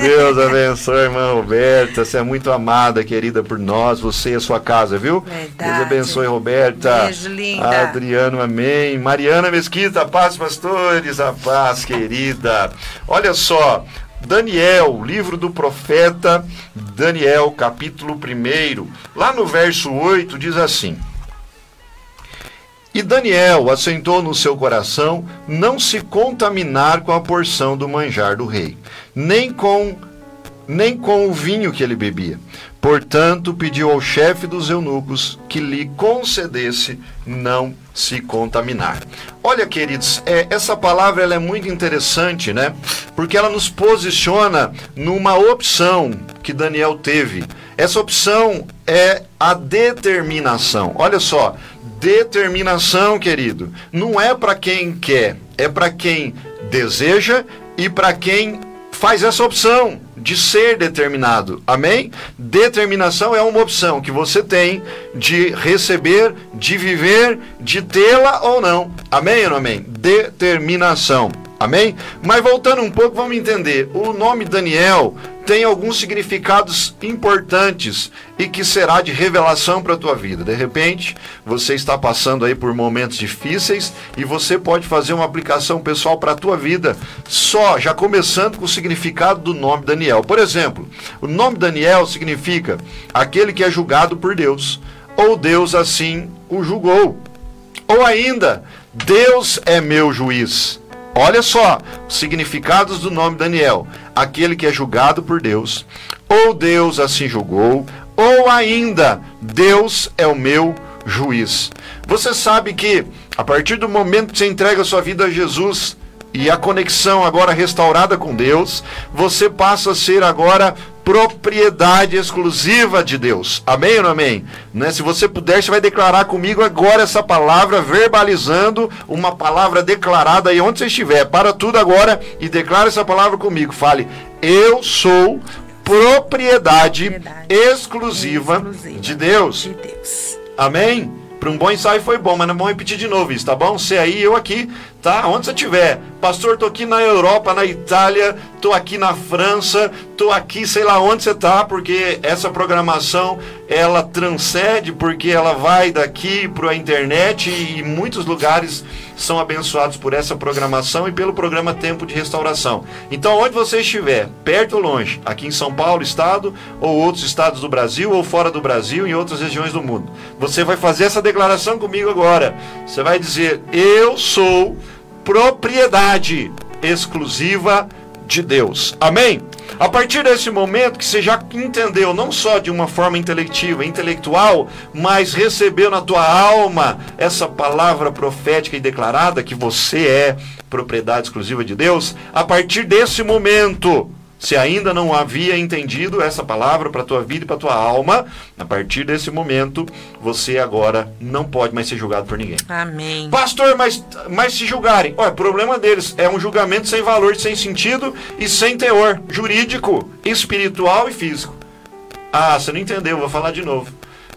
Speaker 1: Deus abençoe, irmã Roberta. Você é muito amada, querida por nós, você e a sua casa, viu?
Speaker 2: Verdade.
Speaker 1: Deus abençoe, Roberta.
Speaker 2: Beijo, linda.
Speaker 1: Adriano, amém. Mariana Mesquita, a paz, pastores, a paz, querida. Olha só, Daniel, livro do profeta Daniel, capítulo 1, lá no verso 8, diz assim: E Daniel assentou no seu coração não se contaminar com a porção do manjar do rei, nem com nem com o vinho que ele bebia. Portanto, pediu ao chefe dos eunucos que lhe concedesse não se contaminar. Olha, queridos, é, essa palavra ela é muito interessante, né? Porque ela nos posiciona numa opção que Daniel teve. Essa opção é a determinação. Olha só, determinação, querido, não é para quem quer, é para quem deseja e para quem faz essa opção de ser determinado. Amém? Determinação é uma opção que você tem de receber, de viver, de tê-la ou não. Amém ou não amém? Determinação. Amém? Mas voltando um pouco, vamos entender. O nome Daniel tem alguns significados importantes e que será de revelação para a tua vida. De repente, você está passando aí por momentos difíceis e você pode fazer uma aplicação pessoal para a tua vida, só já começando com o significado do nome Daniel. Por exemplo, o nome Daniel significa aquele que é julgado por Deus, ou Deus assim o julgou. Ou ainda, Deus é meu juiz. Olha só, os significados do nome Daniel: aquele que é julgado por Deus, ou Deus assim julgou, ou ainda Deus é o meu juiz. Você sabe que a partir do momento que você entrega a sua vida a Jesus, e a conexão agora restaurada com Deus, você passa a ser agora propriedade exclusiva de Deus. Amém ou não amém? Né? Se você puder, você vai declarar comigo agora essa palavra, verbalizando uma palavra declarada aí onde você estiver. Para tudo agora e declara essa palavra comigo. Fale: Eu sou propriedade, propriedade exclusiva, exclusiva, de Deus.
Speaker 2: De Deus.
Speaker 1: Amém? Para um bom ensaio foi bom, mas não vamos repetir de novo isso, tá bom? Você aí, eu aqui, tá? Onde você estiver. Pastor, tô aqui na Europa, na Itália, tô aqui na França, tô aqui, sei lá onde você tá, porque essa programação ela transcende, porque ela vai daqui para a internet e muitos lugares são abençoados por essa programação e pelo programa Tempo de Restauração. Então, onde você estiver, perto ou longe, aqui em São Paulo, estado, ou outros estados do Brasil, ou fora do Brasil, em outras regiões do mundo, você vai fazer essa declaração comigo agora. Você vai dizer: Eu sou propriedade exclusiva de Deus. Amém? A partir desse momento que você já entendeu, não só de uma forma intelectiva, intelectual, mas recebeu na tua alma essa palavra profética e declarada que você é propriedade exclusiva de Deus, a partir desse momento, se ainda não havia entendido essa palavra para a tua vida e para a tua alma, a partir desse momento, você agora não pode mais ser julgado por ninguém.
Speaker 2: Amém.
Speaker 1: Pastor, mas, mas se julgarem, olha, problema deles é um julgamento sem valor, sem sentido e sem teor jurídico, espiritual e físico. Ah, você não entendeu, vou falar de novo.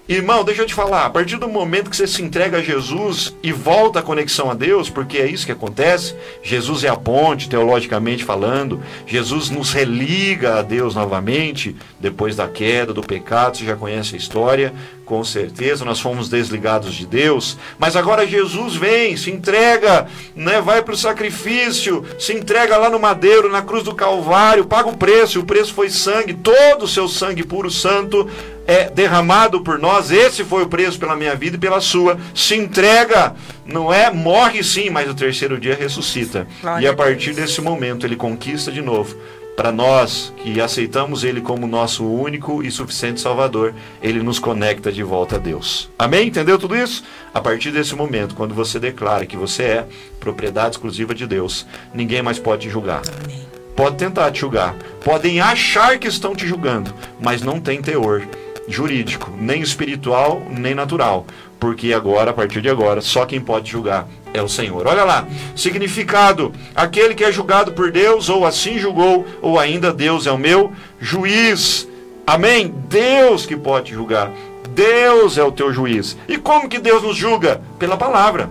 Speaker 1: Irmão, deixa eu te falar, a partir do momento que você se entrega a Jesus e volta a conexão a Deus, porque é isso que acontece, Jesus é a ponte, teologicamente falando, Jesus nos religa a Deus novamente, depois da queda, do pecado, você já conhece a história, com certeza, nós fomos desligados de Deus, mas agora Jesus vem, se entrega, né, vai para o sacrifício, se entrega lá no madeiro, na cruz do Calvário, paga o preço, o preço foi sangue, todo o seu sangue puro santo, é derramado por nós, esse foi o preço pela minha vida e pela sua. Se entrega, não é? Morre sim, mas o terceiro dia ressuscita.
Speaker 2: Glória
Speaker 1: e a partir desse momento ele conquista de novo. Para nós que aceitamos ele como nosso único e suficiente Salvador, ele nos conecta de volta a Deus. Amém? Entendeu tudo isso? A partir desse momento, quando você declara que você é propriedade exclusiva de Deus, ninguém mais pode te julgar.
Speaker 2: Amém.
Speaker 1: Pode tentar te julgar. Podem achar que estão te julgando, mas não tem teor jurídico, nem espiritual, nem natural. Porque agora, a partir de agora, só quem pode julgar é o Senhor. Olha lá, significado: aquele que é julgado por Deus, ou assim julgou, ou ainda Deus é o meu juiz. Amém? Deus que pode julgar. Deus é o teu juiz. E como que Deus nos julga? Pela palavra.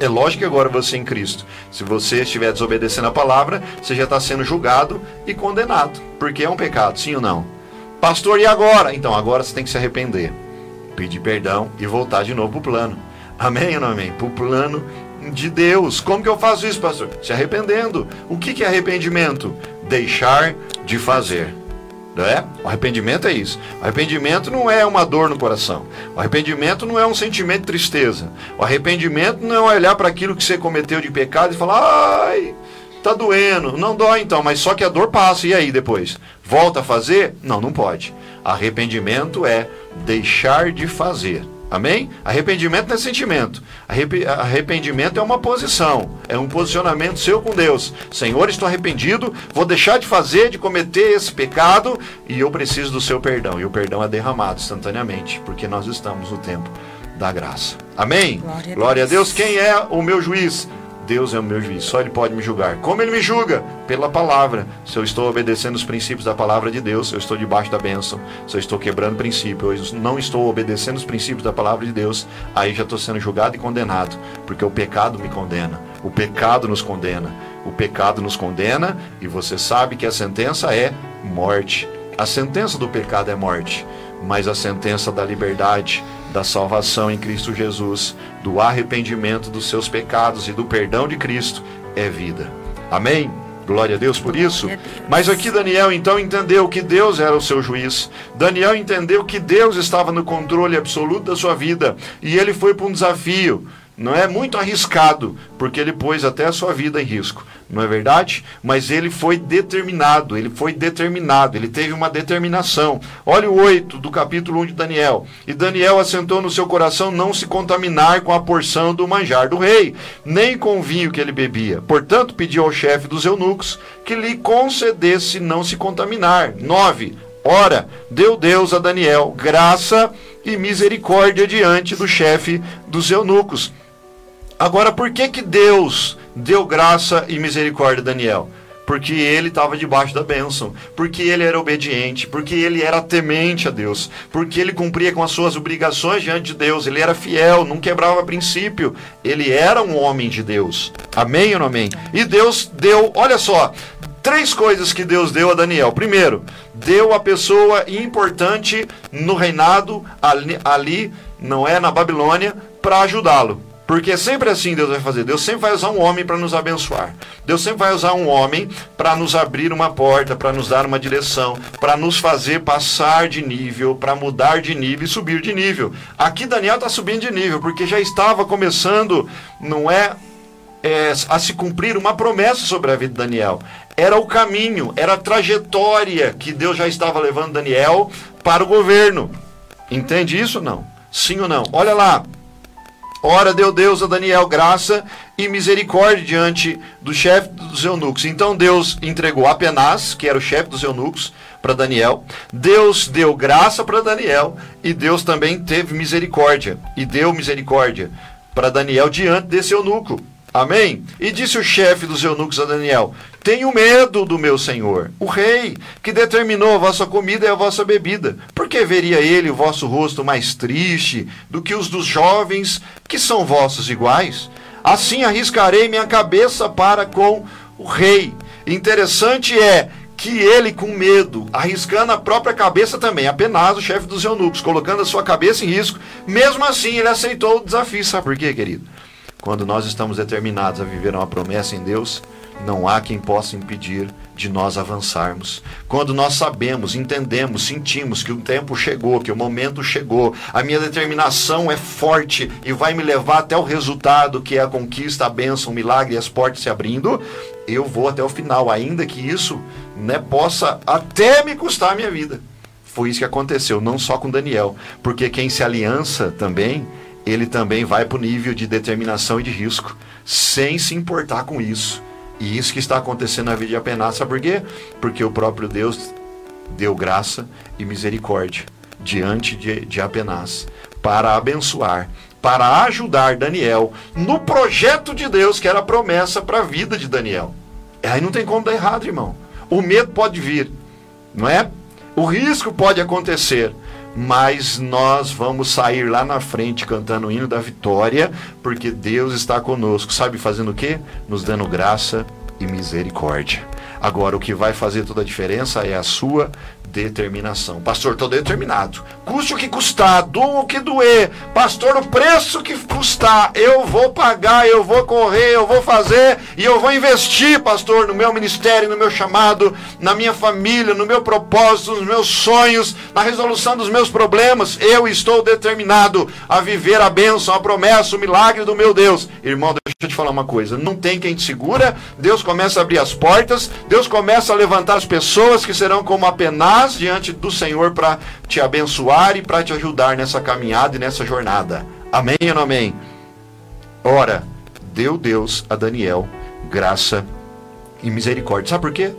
Speaker 1: É lógico que agora você em Cristo, se você estiver desobedecendo a palavra, você já está sendo julgado e condenado, porque é um pecado, sim ou não? Pastor, e agora? Então, agora você tem que se arrepender, pedir perdão e voltar de novo para o plano. Amém ou não amém? Para o plano de Deus. Como que eu faço isso, pastor? Se arrependendo. O que, que é arrependimento? Deixar de fazer. Não é? O arrependimento é isso. O arrependimento não é uma dor no coração. O arrependimento não é um sentimento de tristeza. O arrependimento não é olhar para aquilo que você cometeu de pecado e falar, ai, tá doendo. Não dói então, mas só que a dor passa. E aí depois? Volta a fazer? Não, não pode. Arrependimento é deixar de fazer. Amém? Arrependimento não é sentimento. Arrepe- Arrependimento é uma posição. É um posicionamento seu com Deus. Senhor, estou arrependido, vou deixar de fazer, de cometer esse pecado e eu preciso do seu perdão. E o perdão é derramado instantaneamente, porque nós estamos no tempo da graça. Amém?
Speaker 2: Glória a
Speaker 1: Glória a
Speaker 2: Deus.
Speaker 1: Deus. Quem é o meu juiz? Deus é o meu juiz, só Ele pode me julgar. Como Ele me julga? Pela palavra. Se eu estou obedecendo os princípios da palavra de Deus, eu estou debaixo da bênção. Se eu estou quebrando princípio, eu não estou obedecendo os princípios da palavra de Deus, aí já estou sendo julgado e condenado, porque o pecado me condena. O pecado nos condena. O pecado nos condena e você sabe que a sentença é morte. A sentença do pecado é morte, mas a sentença da liberdade, da salvação em Cristo Jesus, do arrependimento dos seus pecados e do perdão de Cristo é vida. Amém? Glória a Deus por isso.
Speaker 2: Deus.
Speaker 1: Mas aqui Daniel então entendeu que Deus era o seu juiz. Daniel entendeu que Deus estava no controle absoluto da sua vida e ele foi para um desafio. Não é muito arriscado, porque ele pôs até a sua vida em risco, não é verdade? Mas ele foi determinado, ele foi determinado, ele teve uma determinação. Olha o 8 do capítulo 1 de Daniel. E Daniel assentou no seu coração não se contaminar com a porção do manjar do rei, nem com o vinho que ele bebia. Portanto, pediu ao chefe dos eunucos que lhe concedesse não se contaminar. 9. Ora, deu Deus a Daniel graça e misericórdia diante do chefe dos eunucos. Agora, por que que Deus deu graça e misericórdia a Daniel? Porque ele estava debaixo da bênção, porque ele era obediente, porque ele era temente a Deus, porque ele cumpria com as suas obrigações diante de Deus, ele era fiel, não quebrava princípio, ele era um homem de Deus. Amém ou não amém? E Deus deu, olha só, três coisas que Deus deu a Daniel. Primeiro, deu a pessoa importante no reinado ali, ali não é na Babilônia, para ajudá-lo. Porque sempre assim Deus vai fazer. Deus sempre vai usar um homem para nos abençoar. Deus sempre vai usar um homem para nos abrir uma porta, para nos dar uma direção, para nos fazer passar de nível, para mudar de nível e subir de nível. Aqui Daniel está subindo de nível, porque já estava começando, não é, é, a se cumprir uma promessa sobre a vida de Daniel. Era o caminho, era a trajetória que Deus já estava levando Daniel para o governo. Entende isso ou não? Sim ou não? Olha lá. Ora deu Deus a Daniel graça e misericórdia diante do chefe dos eunucos. Então Deus entregou Apenas, que era o chefe dos eunucos, para Daniel. Deus deu graça para Daniel e Deus também teve misericórdia e deu misericórdia para Daniel diante desse eunuco. Amém? E disse o chefe dos eunucos a Daniel: Tenho medo do meu senhor, o rei, que determinou a vossa comida e a vossa bebida. Porque veria ele o vosso rosto mais triste do que os dos jovens que são vossos iguais? Assim arriscarei minha cabeça para com o rei. Interessante é que ele, com medo, arriscando a própria cabeça também, apenas o chefe dos eunucos, colocando a sua cabeça em risco, mesmo assim ele aceitou o desafio. Sabe por quê, querido? Quando nós estamos determinados a viver uma promessa em Deus, não há quem possa impedir de nós avançarmos. Quando nós sabemos, entendemos, sentimos que o tempo chegou, que o momento chegou, a minha determinação é forte e vai me levar até o resultado, que é a conquista, a bênção, o milagre e as portas se abrindo, eu vou até o final, ainda que isso né, possa até me custar a minha vida. Foi isso que aconteceu, não só com Daniel, porque quem se aliança também, ele também vai para o nível de determinação e de risco, sem se importar com isso. E isso que está acontecendo na vida de Apenas, sabe por quê? Porque o próprio Deus deu graça e misericórdia diante de, de Apenas para abençoar, para ajudar Daniel no projeto de Deus, que era a promessa para a vida de Daniel. Aí não tem como dar errado, irmão. O medo pode vir, não é? O risco pode acontecer, mas nós vamos sair lá na frente cantando o hino da vitória, porque Deus está conosco. Sabe fazendo o quê? Nos dando graça e misericórdia. Agora, o que vai fazer toda a diferença é a sua determinação. Pastor, estou determinado. Custe o que custar, doa o que doer. Pastor, o preço que custar, eu vou pagar, eu vou correr, eu vou fazer e eu vou investir, pastor, no meu ministério, no meu chamado, na minha família, no meu propósito, nos meus sonhos, na resolução dos meus problemas. Eu estou determinado a viver a bênção, a promessa, o milagre do meu Deus. Irmão, deixa eu te falar uma coisa. Não tem quem te segura. Deus começa a abrir as portas. Deus começa a levantar as pessoas que serão como a estás diante do Senhor para te abençoar e para te ajudar nessa caminhada e nessa jornada. Amém ou não amém? Ora, deu Deus a Daniel graça e misericórdia. Sabe por quê?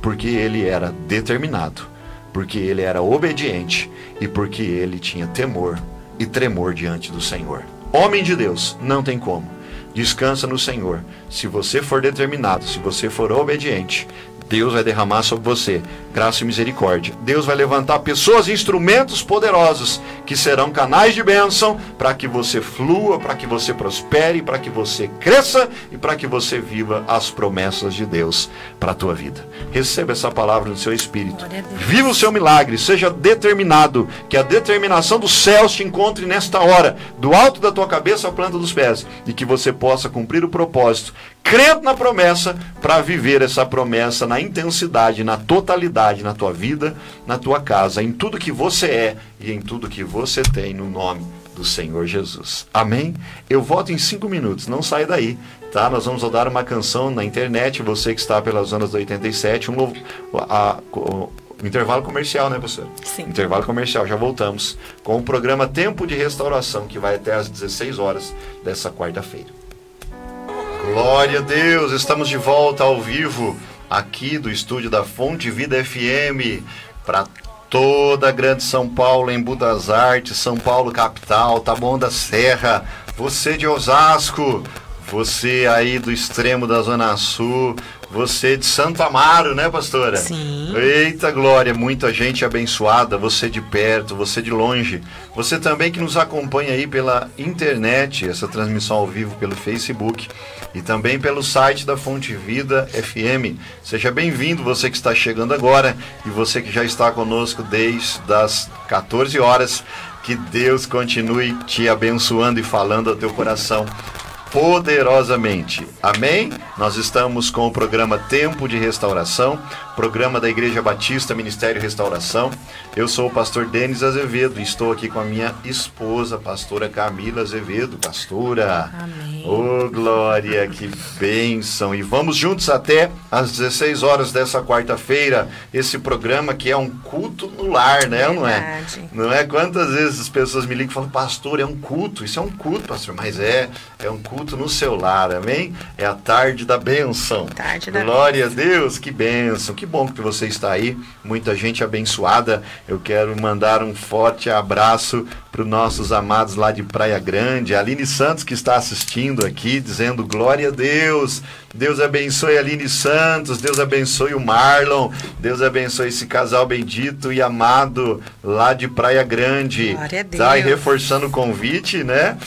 Speaker 1: Porque ele era determinado, porque ele era obediente e porque ele tinha temor e tremor diante do Senhor. Homem de Deus, não tem como. Descansa no Senhor. Se você for determinado, se você for obediente, Deus vai derramar sobre você graça e misericórdia. Deus vai levantar pessoas e instrumentos poderosos que serão canais de bênção para que você flua, para que você prospere, para que você cresça e para que você viva as promessas de Deus para a tua vida. Receba essa palavra no seu espírito. Viva o seu milagre, seja determinado, que a determinação dos céus te encontre nesta hora, do alto da tua cabeça à planta dos pés, e que você possa cumprir o propósito crendo na promessa para viver essa promessa na intensidade, na totalidade, na tua vida, na tua casa, em tudo que você é e em tudo que você tem no nome do Senhor Jesus. Amém? Eu volto em cinco minutos, não sai daí, tá? Nós vamos rodar uma canção na internet, você que está pelas zonas do 87, um, a, a, intervalo comercial, né, professor?
Speaker 2: Sim.
Speaker 1: Intervalo comercial, já voltamos com o programa Tempo de Restauração, que vai até às 16 horas dessa quarta-feira. Glória a Deus, estamos de volta ao vivo aqui do estúdio da Fonte Vida FM para toda a grande São Paulo, em Budas Artes, São Paulo capital, Taboão da Serra, você de Osasco, você aí do extremo da Zona Sul, você de Santo Amaro, né, pastora?
Speaker 2: Sim.
Speaker 1: Eita glória, muita gente abençoada, você de perto, você de longe. Você também que nos acompanha aí pela internet, essa transmissão ao vivo pelo Facebook e também pelo site da Fonte Vida FM. Seja bem-vindo, você que está chegando agora e você que já está conosco desde as 14 horas. Que Deus continue te abençoando e falando ao teu coração poderosamente. Amém? Nós estamos com o programa Tempo de Restauração, programa da Igreja Batista Ministério Restauração. Eu sou o pastor Denis Azevedo e estou aqui com a minha esposa, pastora Camila Azevedo. Pastora.
Speaker 2: Amém.
Speaker 1: Oh, glória, que bênção. E vamos juntos até às 16 horas dessa quarta-feira, esse programa que é um culto no lar, né? Não é? Não é? Quantas vezes as pessoas me ligam e falam, pastor, é um culto. Isso é um culto, pastor. Mas é, é um culto no seu lar, amém? É a tarde da bênção.
Speaker 2: Tarde da
Speaker 1: Glória a Deus, que bênção, que que bom que você está aí, muita gente abençoada. Eu quero mandar um forte abraço para os nossos amados lá de Praia Grande, Aline Santos que está assistindo aqui, dizendo glória a Deus. Deus abençoe a Aline Santos, Deus abençoe o Marlon, Deus abençoe esse casal bendito e amado lá de Praia Grande.
Speaker 2: Glória a Deus.
Speaker 1: Tá aí reforçando o convite, né?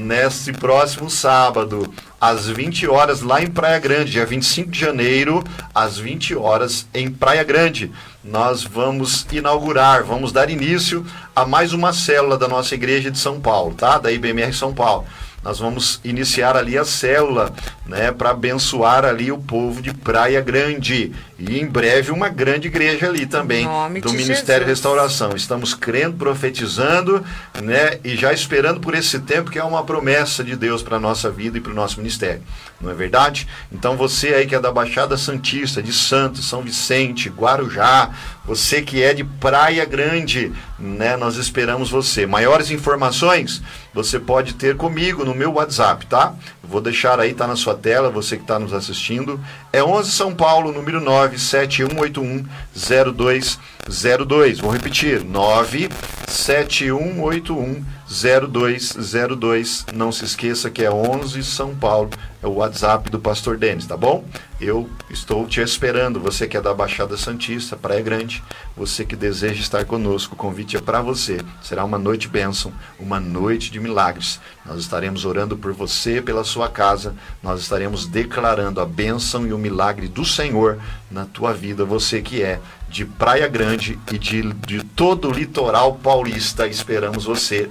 Speaker 1: Nesse próximo sábado, às 20 horas, lá em Praia Grande, dia 25 de janeiro, às 20 horas, em Praia Grande. Nós vamos inaugurar, vamos dar início a mais uma célula da nossa igreja de São Paulo, tá? Da IBMR São Paulo nós vamos iniciar ali a célula, né, para abençoar ali o povo de Praia Grande. E em breve uma grande igreja ali também do Ministério
Speaker 2: Jesus.
Speaker 1: Restauração. Estamos crendo, profetizando, né, e já esperando por esse tempo que é uma promessa de Deus para a nossa vida e para o nosso ministério. Não é verdade? Então você aí que é da Baixada Santista, de Santos, São Vicente, Guarujá, você que é de Praia Grande, né, nós esperamos você. Maiores informações você pode ter comigo no meu WhatsApp, tá? Vou deixar aí, tá na sua tela, você que está nos assistindo. É 11 São Paulo, número 97181 0202. Vou repetir, 97181 0202. Não se esqueça que é 11 São Paulo, é o WhatsApp do Pastor Denis, tá bom? Eu estou te esperando, você que é da Baixada Santista, Praia Grande, você que deseja estar conosco, o convite é para você. Será uma noite bênção, uma noite de milagres. Nós estaremos orando por você, pela sua casa, nós estaremos declarando a bênção e o milagre do Senhor na tua vida, você que é de Praia Grande e de, de todo o litoral paulista. Esperamos você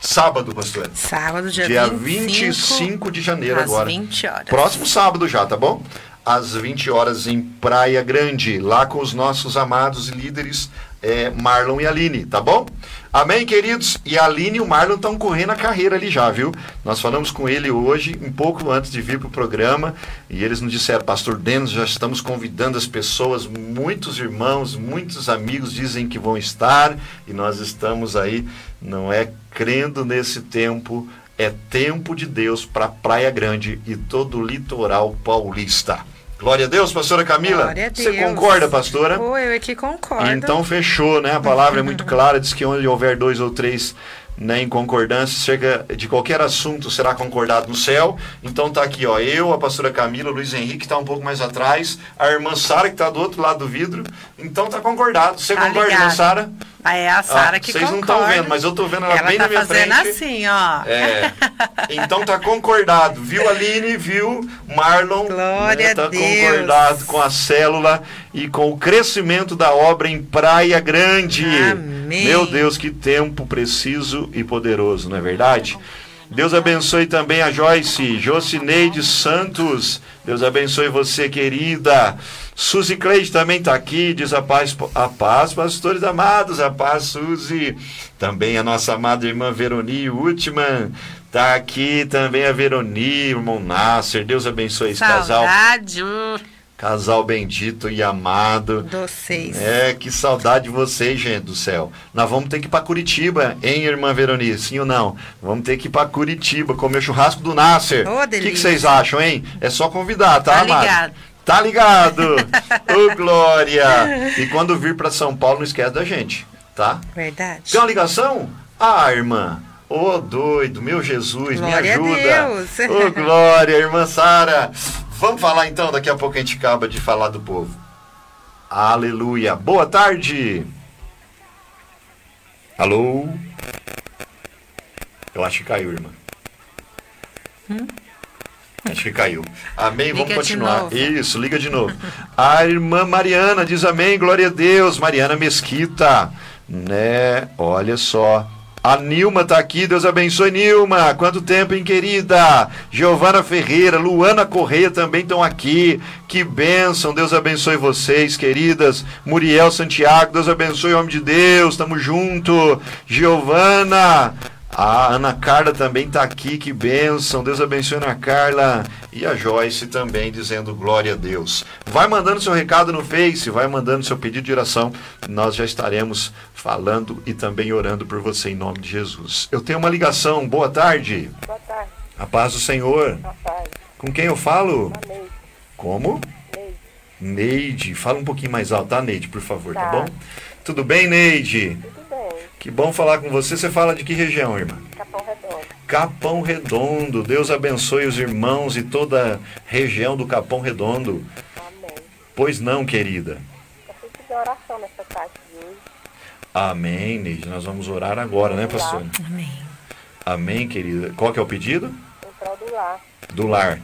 Speaker 1: sábado, pastor.
Speaker 2: Sábado, dia,
Speaker 1: Dia
Speaker 2: 25,
Speaker 1: 25 de janeiro
Speaker 2: às
Speaker 1: agora.
Speaker 2: 20 horas.
Speaker 1: Próximo sábado já, tá bom? Às 20 horas em Praia Grande, lá com os nossos amados líderes é, Marlon e Aline, tá bom? Amém, queridos? E a Aline e o Marlon estão correndo a carreira ali já, viu? Nós falamos com ele hoje, um pouco antes de vir para o programa, e eles nos disseram, Pastor Denis, já estamos convidando as pessoas, muitos irmãos, muitos amigos dizem que vão estar, e nós estamos aí, não é crendo nesse tempo, é tempo de Deus para Praia Grande e todo o litoral paulista. Glória a Deus, pastora Camila.
Speaker 2: Glória a
Speaker 1: Você
Speaker 2: Deus.
Speaker 1: concorda, pastora?
Speaker 2: Pô, eu aqui concordo.
Speaker 1: Então fechou, né? A palavra é muito clara, diz que onde houver dois ou três né, em concordância, cerca de qualquer assunto será concordado no céu. Então tá aqui, ó, eu, a pastora Camila, o Luiz Henrique está um pouco mais atrás, a irmã Sara que está do outro lado do vidro. Então tá concordado. Você
Speaker 2: Tá
Speaker 1: concorda, irmã
Speaker 2: ligado.
Speaker 1: Sara?
Speaker 2: Ah, é a Sara
Speaker 1: Ah,
Speaker 2: que
Speaker 1: vocês não
Speaker 2: concorda.
Speaker 1: estão vendo, mas eu tô vendo ela,
Speaker 2: Ela
Speaker 1: bem
Speaker 2: tá
Speaker 1: na minha
Speaker 2: fazendo
Speaker 1: frente.
Speaker 2: assim, ó.
Speaker 1: É. Então tá concordado, viu Aline, viu Marlon?
Speaker 2: Glória
Speaker 1: Tá
Speaker 2: a Deus.
Speaker 1: concordado com a célula e com o crescimento da obra em Praia Grande.
Speaker 2: Amém.
Speaker 1: Meu Deus, que tempo preciso e poderoso, não é verdade? Deus abençoe também a Joyce, Jocineide Santos. Deus abençoe você, querida. Suzy Cleide também está aqui, diz a paz, a paz, pastores amados, a paz, Suzy. Também a nossa amada irmã Veroni Ultiman. Está aqui também a Veroni, irmão Nasser. Deus abençoe esse casal.
Speaker 2: Saudade uh,
Speaker 1: Casal bendito e amado.
Speaker 2: de vocês.
Speaker 1: É, que saudade de vocês, gente do céu. Nós vamos ter que ir para Curitiba, hein, irmã Veronice? Sim ou não? Vamos ter que ir para Curitiba comer o churrasco do Nasser. O que, que
Speaker 2: delícia.
Speaker 1: vocês acham, hein? É só convidar, tá,
Speaker 2: Tá
Speaker 1: amado?
Speaker 2: ligado.
Speaker 1: Tá ligado? Ô, Glória! E quando vir para São Paulo, não esquece da gente, tá?
Speaker 2: Verdade.
Speaker 1: Tem uma ligação? Ah, irmã. Ô, doido, meu Jesus,
Speaker 2: Glória
Speaker 1: me ajuda. Ô, Glória, irmã Sara. Vamos falar então, daqui a pouco a gente acaba de falar do povo. Aleluia. Boa tarde. Alô? Eu acho que caiu, irmã. Acho que caiu. Amém, vamos?
Speaker 2: Liga de
Speaker 1: continuar. Isso, liga de novo. A irmã Mariana diz amém, glória a Deus. Mariana Mesquita, né? Olha só. A Nilma tá aqui, Deus abençoe, Nilma. Quanto tempo, hein, querida? Giovana Ferreira, Luana Correia também estão aqui. Que bênção, Deus abençoe vocês, queridas. Muriel Santiago, Deus abençoe, homem de Deus, tamo junto. Giovana, a Ana Carla também está aqui, que bênção. Deus abençoe a Carla. E a Joyce também dizendo glória a Deus. Vai mandando seu recado no Face, vai mandando seu pedido de oração. Nós já estaremos falando e também orando por você em nome de Jesus. Eu tenho uma ligação. Boa tarde.
Speaker 4: Boa tarde,
Speaker 1: A paz do Senhor.
Speaker 4: rapaz.
Speaker 1: Com quem eu falo?
Speaker 4: Amei,
Speaker 1: Como?
Speaker 4: amei.
Speaker 1: Neide, fala um pouquinho mais alto, tá, Neide, por favor, tá,
Speaker 4: Tá.
Speaker 1: bom? Tudo bem, Neide? Que bom falar com você. Você fala de que região, irmã?
Speaker 4: Capão Redondo.
Speaker 1: Capão Redondo. Deus abençoe os irmãos e toda a região do Capão Redondo.
Speaker 4: Amém.
Speaker 1: Pois não, querida.
Speaker 4: Eu oração nessa tarde de hoje.
Speaker 1: Amém, Neide. Nós vamos orar agora, né,
Speaker 4: Vamos
Speaker 1: pastora?
Speaker 2: Amém.
Speaker 1: Amém, querida. Qual que é o pedido?
Speaker 4: Em prol do lar.
Speaker 1: Do lar.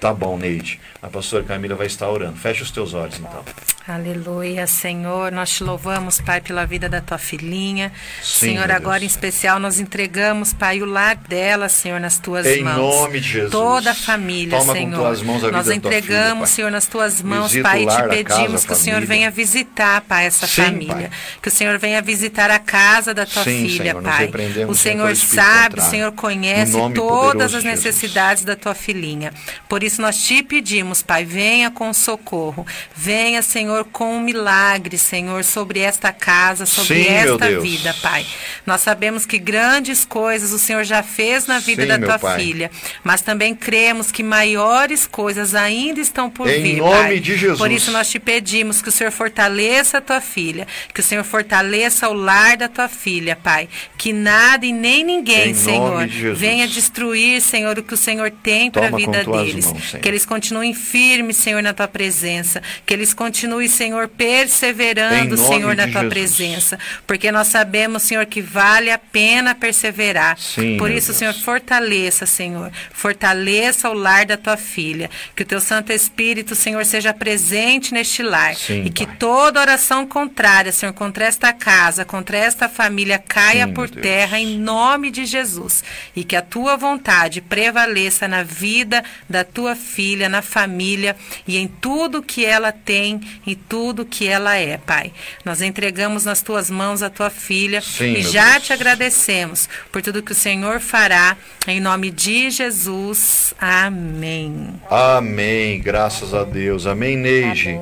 Speaker 1: Tá bom, Neide. A pastora Camila vai estar orando. Fecha os teus olhos, então.
Speaker 2: Aleluia, Senhor. Nós te louvamos, Pai, pela vida da tua filhinha.
Speaker 1: Sim,
Speaker 2: Senhor, agora em especial nós entregamos, Pai, o lar dela, Senhor, nas tuas
Speaker 1: Em
Speaker 2: mãos.
Speaker 1: nome de Jesus.
Speaker 2: Toda a família,
Speaker 1: Toma com
Speaker 2: Senhor.
Speaker 1: tuas mãos a
Speaker 2: nós entregamos,
Speaker 1: filha.
Speaker 2: Senhor, nas tuas mãos,
Speaker 1: Visita
Speaker 2: Pai, e te pedimos
Speaker 1: casa,
Speaker 2: que o Senhor venha visitar, Pai, essa
Speaker 1: Sim,
Speaker 2: família.
Speaker 1: Pai.
Speaker 2: Que o Senhor venha visitar a casa da tua
Speaker 1: Sim,
Speaker 2: filha,
Speaker 1: Senhor,
Speaker 2: Pai. O
Speaker 1: Senhor,
Speaker 2: sabe, o. Senhor conhece todas as
Speaker 1: de Jesus.
Speaker 2: necessidades da tua filhinha. Por isso nós te pedimos, Pai, venha com socorro. Venha, Senhor, com um milagre, Senhor, sobre esta casa, sobre
Speaker 1: Sim,
Speaker 2: esta vida, Pai. Nós sabemos que grandes coisas o Senhor já fez na vida
Speaker 1: Sim,
Speaker 2: da tua
Speaker 1: Pai.
Speaker 2: filha, mas também cremos que maiores coisas ainda estão por
Speaker 1: Em
Speaker 2: vir,
Speaker 1: nome
Speaker 2: Pai.
Speaker 1: de Jesus.
Speaker 2: Por isso nós te pedimos que o Senhor fortaleça a tua filha, que o Senhor fortaleça o lar da tua filha, Pai. Que nada e nem ninguém,
Speaker 1: Em
Speaker 2: Senhor, venha destruir, Senhor, o que o Senhor tem para a vida deles.
Speaker 1: mãos, Senhor.
Speaker 2: que eles continuem firmes, Senhor, na tua presença. Que eles continuem, Senhor, perseverando, Senhor, na tua
Speaker 1: Jesus.
Speaker 2: presença. Porque nós sabemos, Senhor, que vale a pena perseverar.
Speaker 1: Sim,
Speaker 2: Por isso,
Speaker 1: Deus.
Speaker 2: Senhor, fortaleça, Senhor. Fortaleça o lar da tua filha. Que o teu Santo Espírito, Senhor, seja presente neste lar.
Speaker 1: Sim,
Speaker 2: e que
Speaker 1: Pai.
Speaker 2: toda oração contrária, Senhor, contra esta casa, contra esta família, caia
Speaker 1: Sim,
Speaker 2: por
Speaker 1: Deus.
Speaker 2: terra em nome de Jesus. E que a tua vontade prevaleça na vida da tua filha, na família e em tudo que ela tem e tudo que ela é, Pai. Nós entregamos nas tuas mãos a tua filha
Speaker 1: Sim,
Speaker 2: e já
Speaker 1: Deus.
Speaker 2: te agradecemos por tudo que o Senhor fará. Em nome de Jesus. Amém.
Speaker 1: Amém, graças a Deus. Amém, Neide.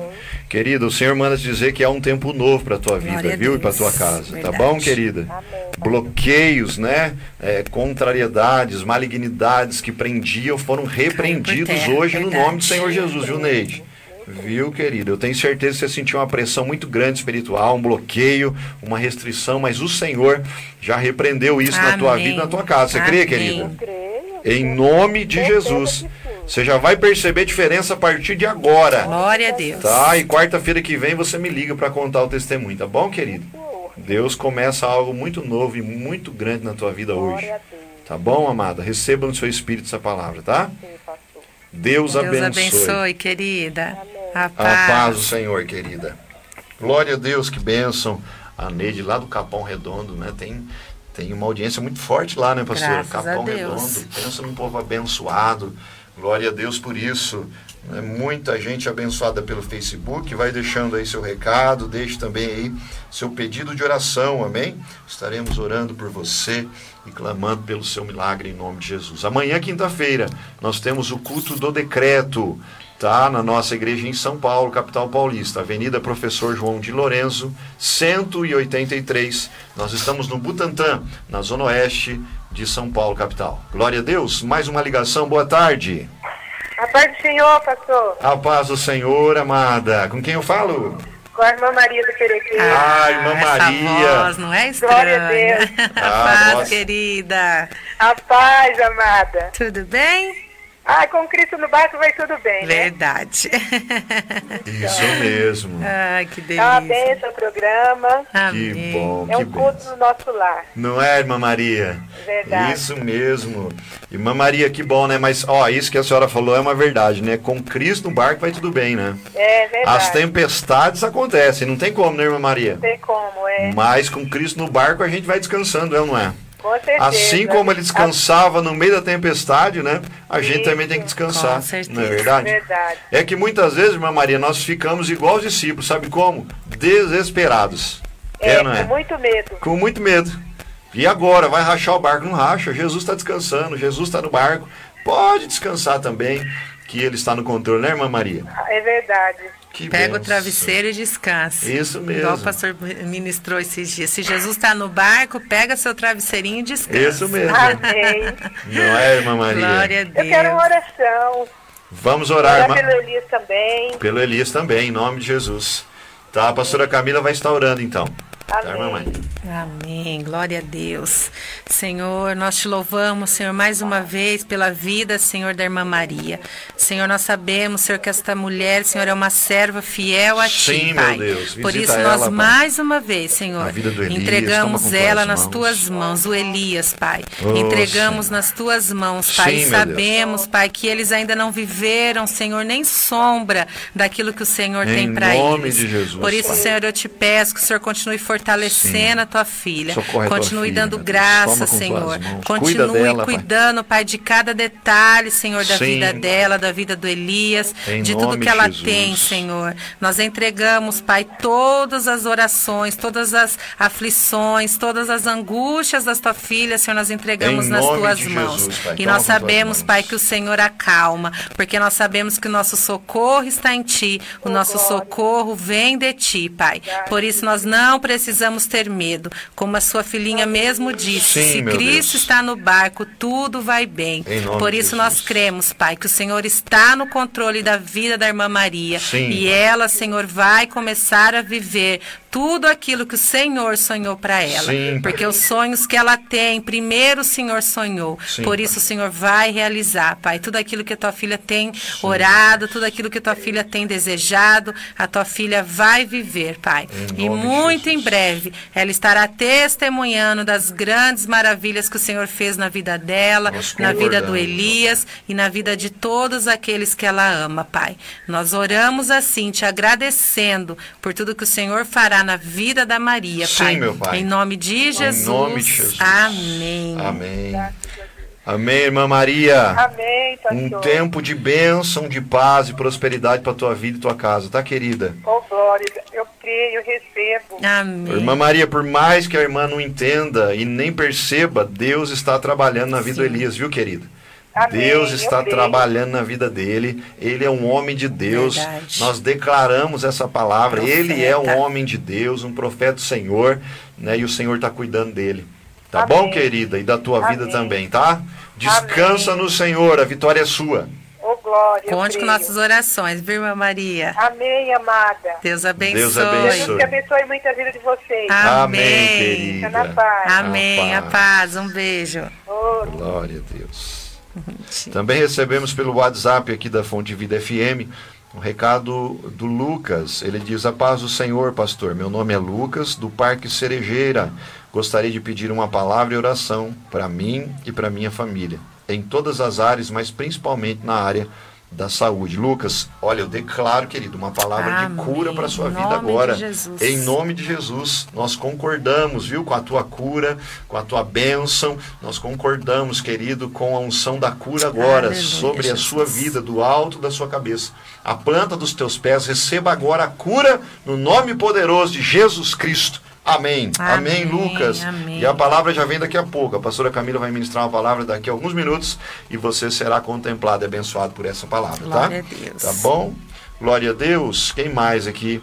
Speaker 1: Querida, o Senhor manda te dizer que há um tempo novo para tua vida,
Speaker 2: Glória a
Speaker 1: viu? E para
Speaker 2: Deus.
Speaker 1: tua casa, tá
Speaker 2: Verdade.
Speaker 1: bom, querida?
Speaker 4: Amém.
Speaker 1: Bloqueios, né? É, contrariedades, malignidades que prendiam foram repreendidos
Speaker 2: terra,
Speaker 1: hoje no
Speaker 2: verdade.
Speaker 1: nome do Senhor Jesus, viu, Neide? Viu, querido? Eu tenho certeza que você sentiu uma pressão muito grande espiritual, um bloqueio, uma restrição, mas o Senhor já repreendeu isso na tua
Speaker 2: Amém.
Speaker 1: vida, na tua casa. Você crê,
Speaker 2: Amém.
Speaker 1: querida?
Speaker 4: Creio.
Speaker 1: Em nome de Jesus. Você já vai perceber diferença a partir de agora.
Speaker 2: Glória a Deus.
Speaker 1: Tá? E quarta-feira que vem você me liga para contar o testemunho, tá bom, querido? Deus começa algo muito novo e muito grande na tua vida hoje.
Speaker 4: Glória a Deus.
Speaker 1: Tá bom, amada? Receba no seu espírito essa palavra, tá?
Speaker 4: Sim, pastor.
Speaker 1: Deus,
Speaker 2: Deus
Speaker 1: abençoe.
Speaker 2: abençoe, querida. A
Speaker 1: A
Speaker 2: paz.
Speaker 1: paz do Senhor, querida. Glória a Deus, que bênção. A Neide lá do Capão Redondo, né? Tem, tem uma audiência muito forte lá, né, pastor?
Speaker 2: Graças a
Speaker 1: Capão
Speaker 2: Deus.
Speaker 1: Redondo. Pensa num povo abençoado. Glória a Deus por isso. É muita gente abençoada pelo Facebook. Vai deixando aí seu recado, deixe também aí seu pedido de oração, amém? Estaremos orando por você e clamando pelo seu milagre em nome de Jesus. Amanhã, quinta-feira, nós temos o culto do decreto, tá? Na nossa igreja em São Paulo, capital paulista, Avenida Professor João de Lorenzo, 183. Nós estamos no Butantã, na zona oeste de São Paulo, capital. Glória a Deus. Mais uma ligação. Boa tarde.
Speaker 4: A paz do Senhor, pastor.
Speaker 1: A paz do Senhor, amada. Com quem eu falo?
Speaker 4: Com a irmã Maria do Perequim.
Speaker 1: Ah, irmã
Speaker 2: essa
Speaker 1: Maria.
Speaker 2: voz não é
Speaker 4: Glória a
Speaker 2: estranha.
Speaker 4: Deus. <laughs>
Speaker 2: A
Speaker 1: Ah,
Speaker 2: paz,
Speaker 1: nossa.
Speaker 2: querida.
Speaker 4: A paz, amada.
Speaker 2: Tudo bem?
Speaker 4: Ah, com Cristo no barco vai tudo bem, né?
Speaker 2: Verdade.
Speaker 1: Isso mesmo.
Speaker 2: Ai, que
Speaker 4: É uma
Speaker 2: delícia.
Speaker 4: benção o programa.
Speaker 1: Que
Speaker 2: Amém.
Speaker 1: bom,
Speaker 4: É
Speaker 1: que
Speaker 4: um culto do nosso lar.
Speaker 1: Não é, irmã Maria?
Speaker 4: Verdade.
Speaker 1: Isso mesmo. Irmã Maria, que bom, né? Mas, ó, isso que a senhora falou é uma verdade, né? Com Cristo no barco vai tudo bem, né?
Speaker 4: É verdade.
Speaker 1: As tempestades acontecem, não tem como, né, irmã Maria?
Speaker 4: Não sei como, é.
Speaker 1: Mas com Cristo no barco a gente vai descansando, é ou não é? Assim como ele descansava no meio da tempestade, né? A gente
Speaker 4: Isso.
Speaker 1: também tem que descansar.
Speaker 2: Com certeza.
Speaker 1: Não é verdade?
Speaker 4: Verdade.
Speaker 1: É que muitas vezes, irmã Maria, nós ficamos igual os discípulos, sabe como? Desesperados.
Speaker 4: É,
Speaker 1: É, não é?
Speaker 4: com muito medo.
Speaker 1: Com muito medo. E agora, vai rachar o barco? Não racha. Jesus está descansando, Jesus está no barco. Pode descansar também, que ele está no controle, né, irmã Maria?
Speaker 4: É verdade.
Speaker 1: Que
Speaker 2: Pega o
Speaker 1: benção.
Speaker 2: travesseiro e descansa.
Speaker 1: Isso mesmo.
Speaker 2: Igual o pastor ministrou esses dias. Se Jesus está no barco, pega seu travesseirinho e descansa.
Speaker 1: Isso mesmo.
Speaker 4: Amém.
Speaker 1: Não é, irmã Maria?
Speaker 2: Glória a
Speaker 4: Eu quero uma
Speaker 2: Deus.
Speaker 4: oração.
Speaker 1: Vamos orar,
Speaker 4: Orar
Speaker 1: irmã.
Speaker 4: pelo Elias também.
Speaker 1: Pelo Elias também, em nome de Jesus. Tá, a pastora Camila vai estar orando então.
Speaker 4: Amém.
Speaker 2: Amém. Glória a Deus. Senhor, nós te louvamos, Senhor, mais uma vez pela vida, Senhor, da irmã Maria. Senhor, nós sabemos, Senhor, que esta mulher, Senhor, é uma serva fiel a
Speaker 1: Sim,
Speaker 2: ti,
Speaker 1: meu
Speaker 2: Pai.
Speaker 1: Deus.
Speaker 2: Por isso,
Speaker 1: ela,
Speaker 2: nós
Speaker 1: Pai.
Speaker 2: mais uma vez, Senhor,
Speaker 1: Elias,
Speaker 2: entregamos ela nas
Speaker 1: mãos.
Speaker 2: tuas mãos, o Elias, Pai.
Speaker 1: Oh,
Speaker 2: entregamos
Speaker 1: Senhor.
Speaker 2: nas tuas mãos, Pai.
Speaker 1: Sim,
Speaker 2: e
Speaker 1: meu
Speaker 2: sabemos, Pai, que eles ainda não viveram, Senhor, nem sombra daquilo que o Senhor
Speaker 1: Em
Speaker 2: tem para
Speaker 1: nome
Speaker 2: eles.
Speaker 1: de Jesus,
Speaker 2: Por isso,
Speaker 1: Pai.
Speaker 2: Senhor, eu te peço que o Senhor continue fortalecendo a tua filha.
Speaker 1: Socorre a tua
Speaker 2: continue
Speaker 1: filha,
Speaker 2: dando graça, Senhor. Continue
Speaker 1: Cuida dela, Pai.
Speaker 2: cuidando, Pai, de cada detalhe, Senhor, da
Speaker 1: Sim.
Speaker 2: vida dela, da vida do Elias,
Speaker 1: Em
Speaker 2: de tudo que ela
Speaker 1: Jesus.
Speaker 2: tem, Senhor. Nós entregamos, Pai, todas as orações, todas as aflições, todas as angústias da tua filha, Senhor, nós entregamos
Speaker 1: Em
Speaker 2: nas tuas mãos.
Speaker 1: Jesus, Pai.
Speaker 2: E nós sabemos. Pai, que o Senhor acalma, porque nós sabemos que o nosso socorro está em Ti, o nosso socorro vem de Ti, Pai. Por isso nós não precisamos ter medo, como a sua filhinha mesmo disse.
Speaker 1: Sim,
Speaker 2: Se Cristo
Speaker 1: Deus.
Speaker 2: está no barco, tudo vai bem. Por isso nós cremos, Pai, que o Senhor está no controle da vida da irmã Maria.
Speaker 1: Sim,
Speaker 2: e ela, Senhor, vai começar a viver tudo aquilo que o Senhor sonhou para ela.
Speaker 1: Sim.
Speaker 2: Porque os sonhos que ela tem, primeiro o Senhor sonhou.
Speaker 1: Sim,
Speaker 2: Por isso o Senhor vai realizar, Pai, tudo aquilo que a tua filha tem orado, tudo aquilo que a tua filha tem desejado, a tua filha vai viver, Pai. E muito em breve ela estará testemunhando das grandes maravilhas que o Senhor fez na vida dela,
Speaker 1: Nós
Speaker 2: na vida do Elias e na vida de todos aqueles que ela ama, Pai. Nós oramos assim, te agradecendo por tudo que o Senhor fará na vida da Maria,
Speaker 1: Sim,
Speaker 2: Pai.
Speaker 1: meu Pai.
Speaker 2: Em nome de Jesus.
Speaker 1: nome de Jesus.
Speaker 2: Amém.
Speaker 1: Amém. Amém, irmã Maria.
Speaker 4: Amém,
Speaker 1: Um
Speaker 4: pastor.
Speaker 1: tempo de bênção, de paz e prosperidade para tua vida e tua casa, tá, querida?
Speaker 4: Oh, glória. Eu creio, eu recebo.
Speaker 2: Amém.
Speaker 1: Irmã Maria, por mais que a irmã não entenda e nem perceba, Deus está trabalhando na vida do
Speaker 2: Sim.
Speaker 1: Elias, viu, querida?
Speaker 4: Amém,
Speaker 1: Deus
Speaker 4: eu
Speaker 1: está
Speaker 4: creio.
Speaker 1: trabalhando na vida dele. Ele é um homem de Deus.
Speaker 2: Verdade.
Speaker 1: Nós declaramos essa palavra. Ele é um
Speaker 2: Profeta.
Speaker 1: homem de Deus, um profeta do Senhor, né? E o Senhor está cuidando dele. Tá
Speaker 4: Amém.
Speaker 1: bom, querida? E da tua vida
Speaker 4: Amém.
Speaker 1: também, tá? Descansa
Speaker 4: Amém.
Speaker 1: no Senhor, a vitória é sua.
Speaker 4: Oh, glória.
Speaker 2: Conte com nossas orações, viu, irmã Maria?
Speaker 4: Amém, amada.
Speaker 2: Deus abençoe.
Speaker 1: Deus abençoe.
Speaker 4: Deus abençoe muito a vida de vocês.
Speaker 2: Amém.
Speaker 1: Amém, querida.
Speaker 4: Paz.
Speaker 2: Amém.
Speaker 1: A
Speaker 2: A paz. Um beijo.
Speaker 4: Oh,
Speaker 1: Glória a Deus. Também recebemos pelo WhatsApp aqui da Fonte Vida FM um recado do Lucas. Ele diz: A paz do Senhor, pastor. Meu nome é Lucas, do Parque Cerejeira. Gostaria de pedir uma palavra e oração para mim e para minha família, em todas as áreas, mas principalmente na área da saúde. Lucas, olha, eu declaro, querido, uma palavra de
Speaker 2: Amém.
Speaker 1: cura para sua
Speaker 2: Em
Speaker 1: vida
Speaker 2: de
Speaker 1: agora. Em nome de Jesus, nós concordamos, viu, com a tua cura, com a tua bênção. Nós concordamos, querido, com a unção da cura agora
Speaker 2: Aleluia,
Speaker 1: sobre a
Speaker 2: Jesus.
Speaker 1: sua vida, do alto da sua cabeça. A planta dos teus pés, receba agora a cura no nome poderoso de Jesus Cristo. Amém. Amém,
Speaker 2: Amém,
Speaker 1: Lucas.
Speaker 2: amém.
Speaker 1: E a palavra já vem daqui a pouco. A pastora Camila vai ministrar uma palavra daqui a alguns minutos e você será contemplado e abençoado por essa palavra,
Speaker 2: Glória
Speaker 1: tá?
Speaker 2: a Deus.
Speaker 1: Tá bom? Glória a Deus. Quem mais aqui?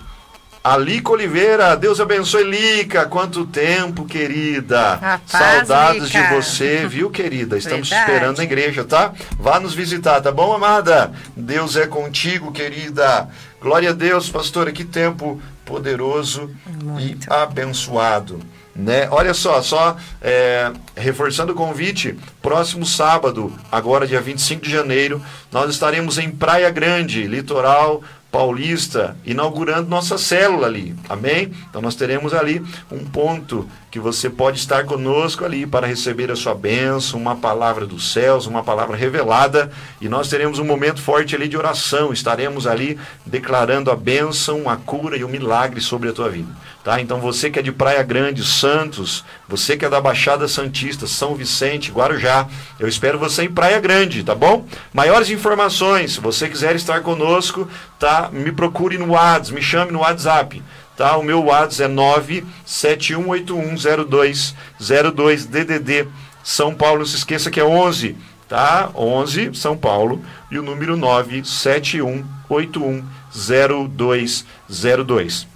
Speaker 1: A Lica Oliveira, Deus abençoe Lica, quanto tempo, querida.
Speaker 2: Rapaz,
Speaker 1: Saudades
Speaker 2: Lica.
Speaker 1: de você, viu, querida? Estamos
Speaker 2: Verdade.
Speaker 1: esperando na igreja, tá? Vá nos visitar, tá bom, amada? Deus é contigo, querida. Glória a Deus, pastora, que tempo poderoso
Speaker 2: Muito.
Speaker 1: e abençoado. Né? Olha só, só é, reforçando o convite, próximo sábado, agora dia 25 de janeiro, nós estaremos em Praia Grande, litoral paulista, inaugurando nossa célula ali, amém? Então nós teremos ali um ponto que você pode estar conosco ali para receber a sua bênção, uma palavra dos céus, uma palavra revelada, e nós teremos um momento forte ali de oração, estaremos ali declarando a bênção, a cura e o milagre sobre a tua vida. Tá? Então você que é de Praia Grande, Santos, você que é da Baixada Santista, São Vicente, Guarujá, eu espero você em Praia Grande, tá bom? Maiores informações, se você quiser estar conosco, tá? Me procure no WhatsApp, me chame no WhatsApp. Tá? O meu WhatsApp é 971810202 DDD São Paulo, não se esqueça que é 11, tá? 11 São Paulo e o número 971810202.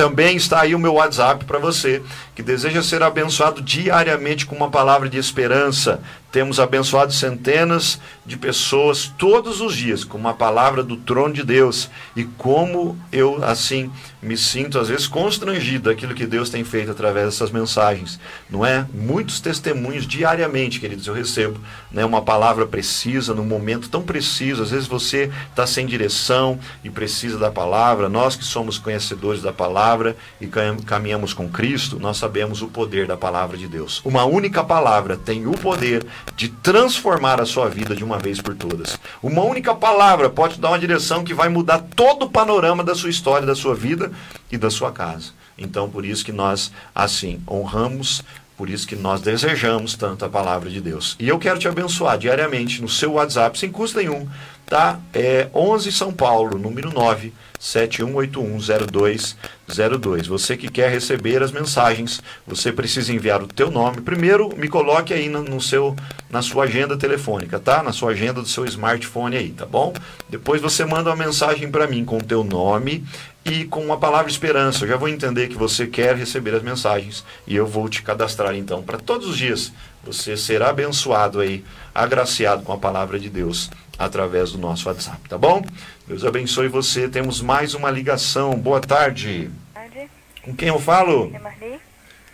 Speaker 1: Também está aí o meu WhatsApp para você que deseja ser abençoado diariamente com uma palavra de esperança. Temos abençoado centenas de pessoas todos os dias com uma palavra do trono de Deus. E como eu, assim, me sinto às vezes constrangido daquilo que Deus tem feito através dessas mensagens. Não é? Muitos testemunhos diariamente, queridos, eu recebo. Né? Uma palavra precisa, num momento tão preciso. Às vezes você está sem direção e precisa da palavra. Nós que somos conhecedores da palavra e caminhamos com Cristo, nós sabemos o poder da palavra de Deus. Uma única palavra tem o poder de transformar a sua vida de uma vez por todas. Uma única palavra pode dar uma direção que vai mudar todo o panorama da sua história, da sua vida e da sua casa. Então, por isso que nós, assim, honramos por isso que nós desejamos tanto a palavra de Deus. E eu quero te abençoar diariamente no seu WhatsApp, sem custo nenhum, tá? É 11 São Paulo, número 9 71810202. Você que quer receber as mensagens, você precisa enviar o teu nome. Primeiro, me coloque aí no, seu, na sua agenda telefônica, tá? Na sua agenda do seu smartphone aí, tá bom? Depois você manda uma mensagem para mim com o teu nome e com uma palavra esperança. Eu já vou entender que você quer receber as mensagens e eu vou te cadastrar então para todos os dias. Você será abençoado aí, agraciado com a palavra de Deus através do nosso WhatsApp, tá bom? Deus abençoe você. Temos mais uma ligação. Boa tarde.
Speaker 5: tarde.
Speaker 1: Com quem eu falo?
Speaker 5: É Marli?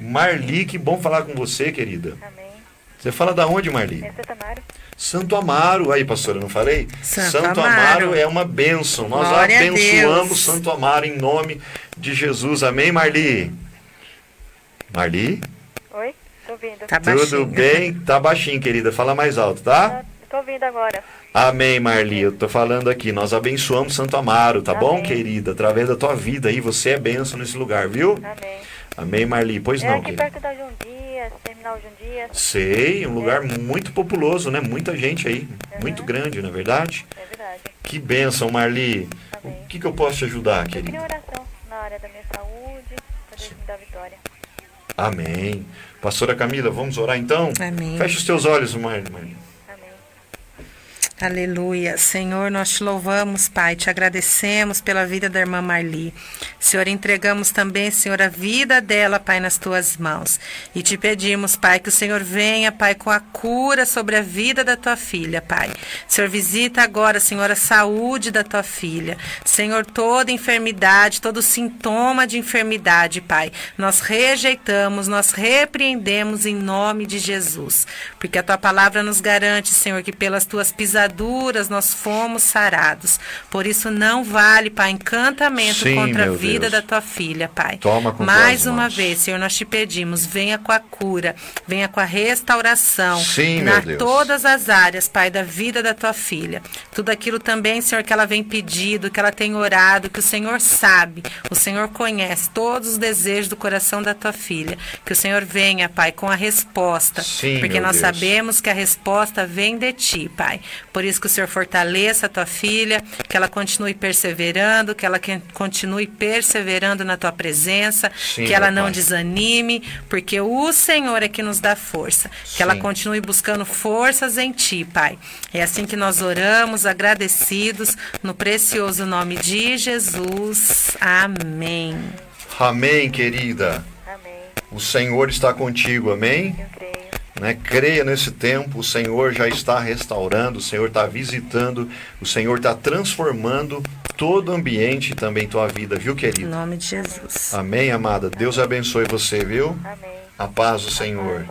Speaker 1: Marli, que bom falar com você, querida.
Speaker 5: Amém.
Speaker 1: Você fala da onde, Marli?
Speaker 5: É Santa Amaro?
Speaker 1: Santo Amaro. Aí, pastora, não falei?
Speaker 2: Santo
Speaker 1: Amaro.
Speaker 2: Amaro
Speaker 1: é uma bênção. Nós
Speaker 2: Glória
Speaker 1: abençoamos. Santo Amaro em nome de Jesus. Amém, Marli? Marli?
Speaker 5: Oi? Tô ouvindo.
Speaker 2: Tá
Speaker 1: Tudo
Speaker 2: baixinho.
Speaker 1: bem? Tá baixinho, querida. Fala mais alto, tá?
Speaker 5: Tô ouvindo agora.
Speaker 1: Amém, Marli. Eu tô falando aqui. Nós abençoamos Santo Amaro, tá bom,
Speaker 5: Amém.
Speaker 1: querida? Através da tua vida aí, você é bênção nesse lugar, viu?
Speaker 5: Amém.
Speaker 1: Amém, Marli. Pois
Speaker 5: é
Speaker 1: não,
Speaker 5: aqui
Speaker 1: querida.
Speaker 5: perto da João Dias, terminal João Dias.
Speaker 1: Sei, um lugar muito populoso, né? Muita gente aí. Muito grande, não é verdade?
Speaker 5: É verdade.
Speaker 1: Que bênção, Marli.
Speaker 5: Amém.
Speaker 1: O que, que eu posso te ajudar,
Speaker 5: Eu
Speaker 1: querida?
Speaker 5: oração na área da minha saúde, pra Deus me dar vitória.
Speaker 1: Amém. Pastora Camila, vamos orar então?
Speaker 2: Amém.
Speaker 1: Feche os teus olhos, Marli.
Speaker 2: Aleluia. Senhor, nós te louvamos, Pai, te agradecemos pela vida da irmã Marli. Senhor, entregamos também, Senhor, a vida dela, Pai, nas tuas mãos. E te pedimos, Pai, que o Senhor venha, Pai, com a cura sobre a vida da tua filha, Pai. Senhor, visita agora, Senhor, a saúde da tua filha. Senhor, toda enfermidade, todo sintoma de enfermidade, Pai, nós rejeitamos, nós repreendemos em nome de Jesus. Porque a tua palavra nos garante, Senhor, que pelas tuas pisaduras nós fomos sarados. Por isso não vale, Pai, encantamento
Speaker 1: Sim,
Speaker 2: contra a vida
Speaker 1: Deus.
Speaker 2: da tua filha, Pai.
Speaker 1: Toma com
Speaker 2: Mais uma
Speaker 1: mãos.
Speaker 2: vez, Senhor, nós te pedimos, venha com a cura, venha com a restauração
Speaker 1: Sim,
Speaker 2: na todas as áreas, Pai, da vida da tua filha. Tudo aquilo também, Senhor, que ela vem pedido, que ela tem orado, que o Senhor sabe, o Senhor conhece todos os desejos do coração da tua filha. Que o Senhor venha, Pai, com a resposta.
Speaker 1: Sim,
Speaker 2: porque nós
Speaker 1: Deus.
Speaker 2: sabemos que a resposta vem de ti, Pai. Por isso que o Senhor fortaleça a tua filha, que ela continue perseverando, que ela continue perseverando na tua presença,
Speaker 1: Sim,
Speaker 2: que ela não
Speaker 1: Pai.
Speaker 2: desanime, porque o Senhor é que nos dá força. Que ela
Speaker 1: Sim.
Speaker 2: continue buscando forças em ti, Pai. É assim que nós oramos, agradecidos, no precioso nome de Jesus. Amém.
Speaker 1: Amém, querida.
Speaker 5: Amém.
Speaker 1: O Senhor está contigo, amém?
Speaker 5: Eu creio.
Speaker 1: Né? Creia nesse tempo, o Senhor já está restaurando, o Senhor está visitando, o Senhor está transformando todo o ambiente e também tua vida, viu,
Speaker 2: Em
Speaker 1: querido?
Speaker 2: nome de Jesus.
Speaker 1: Amém, amada. Deus abençoe você, viu?
Speaker 5: Amém.
Speaker 1: A paz do Senhor.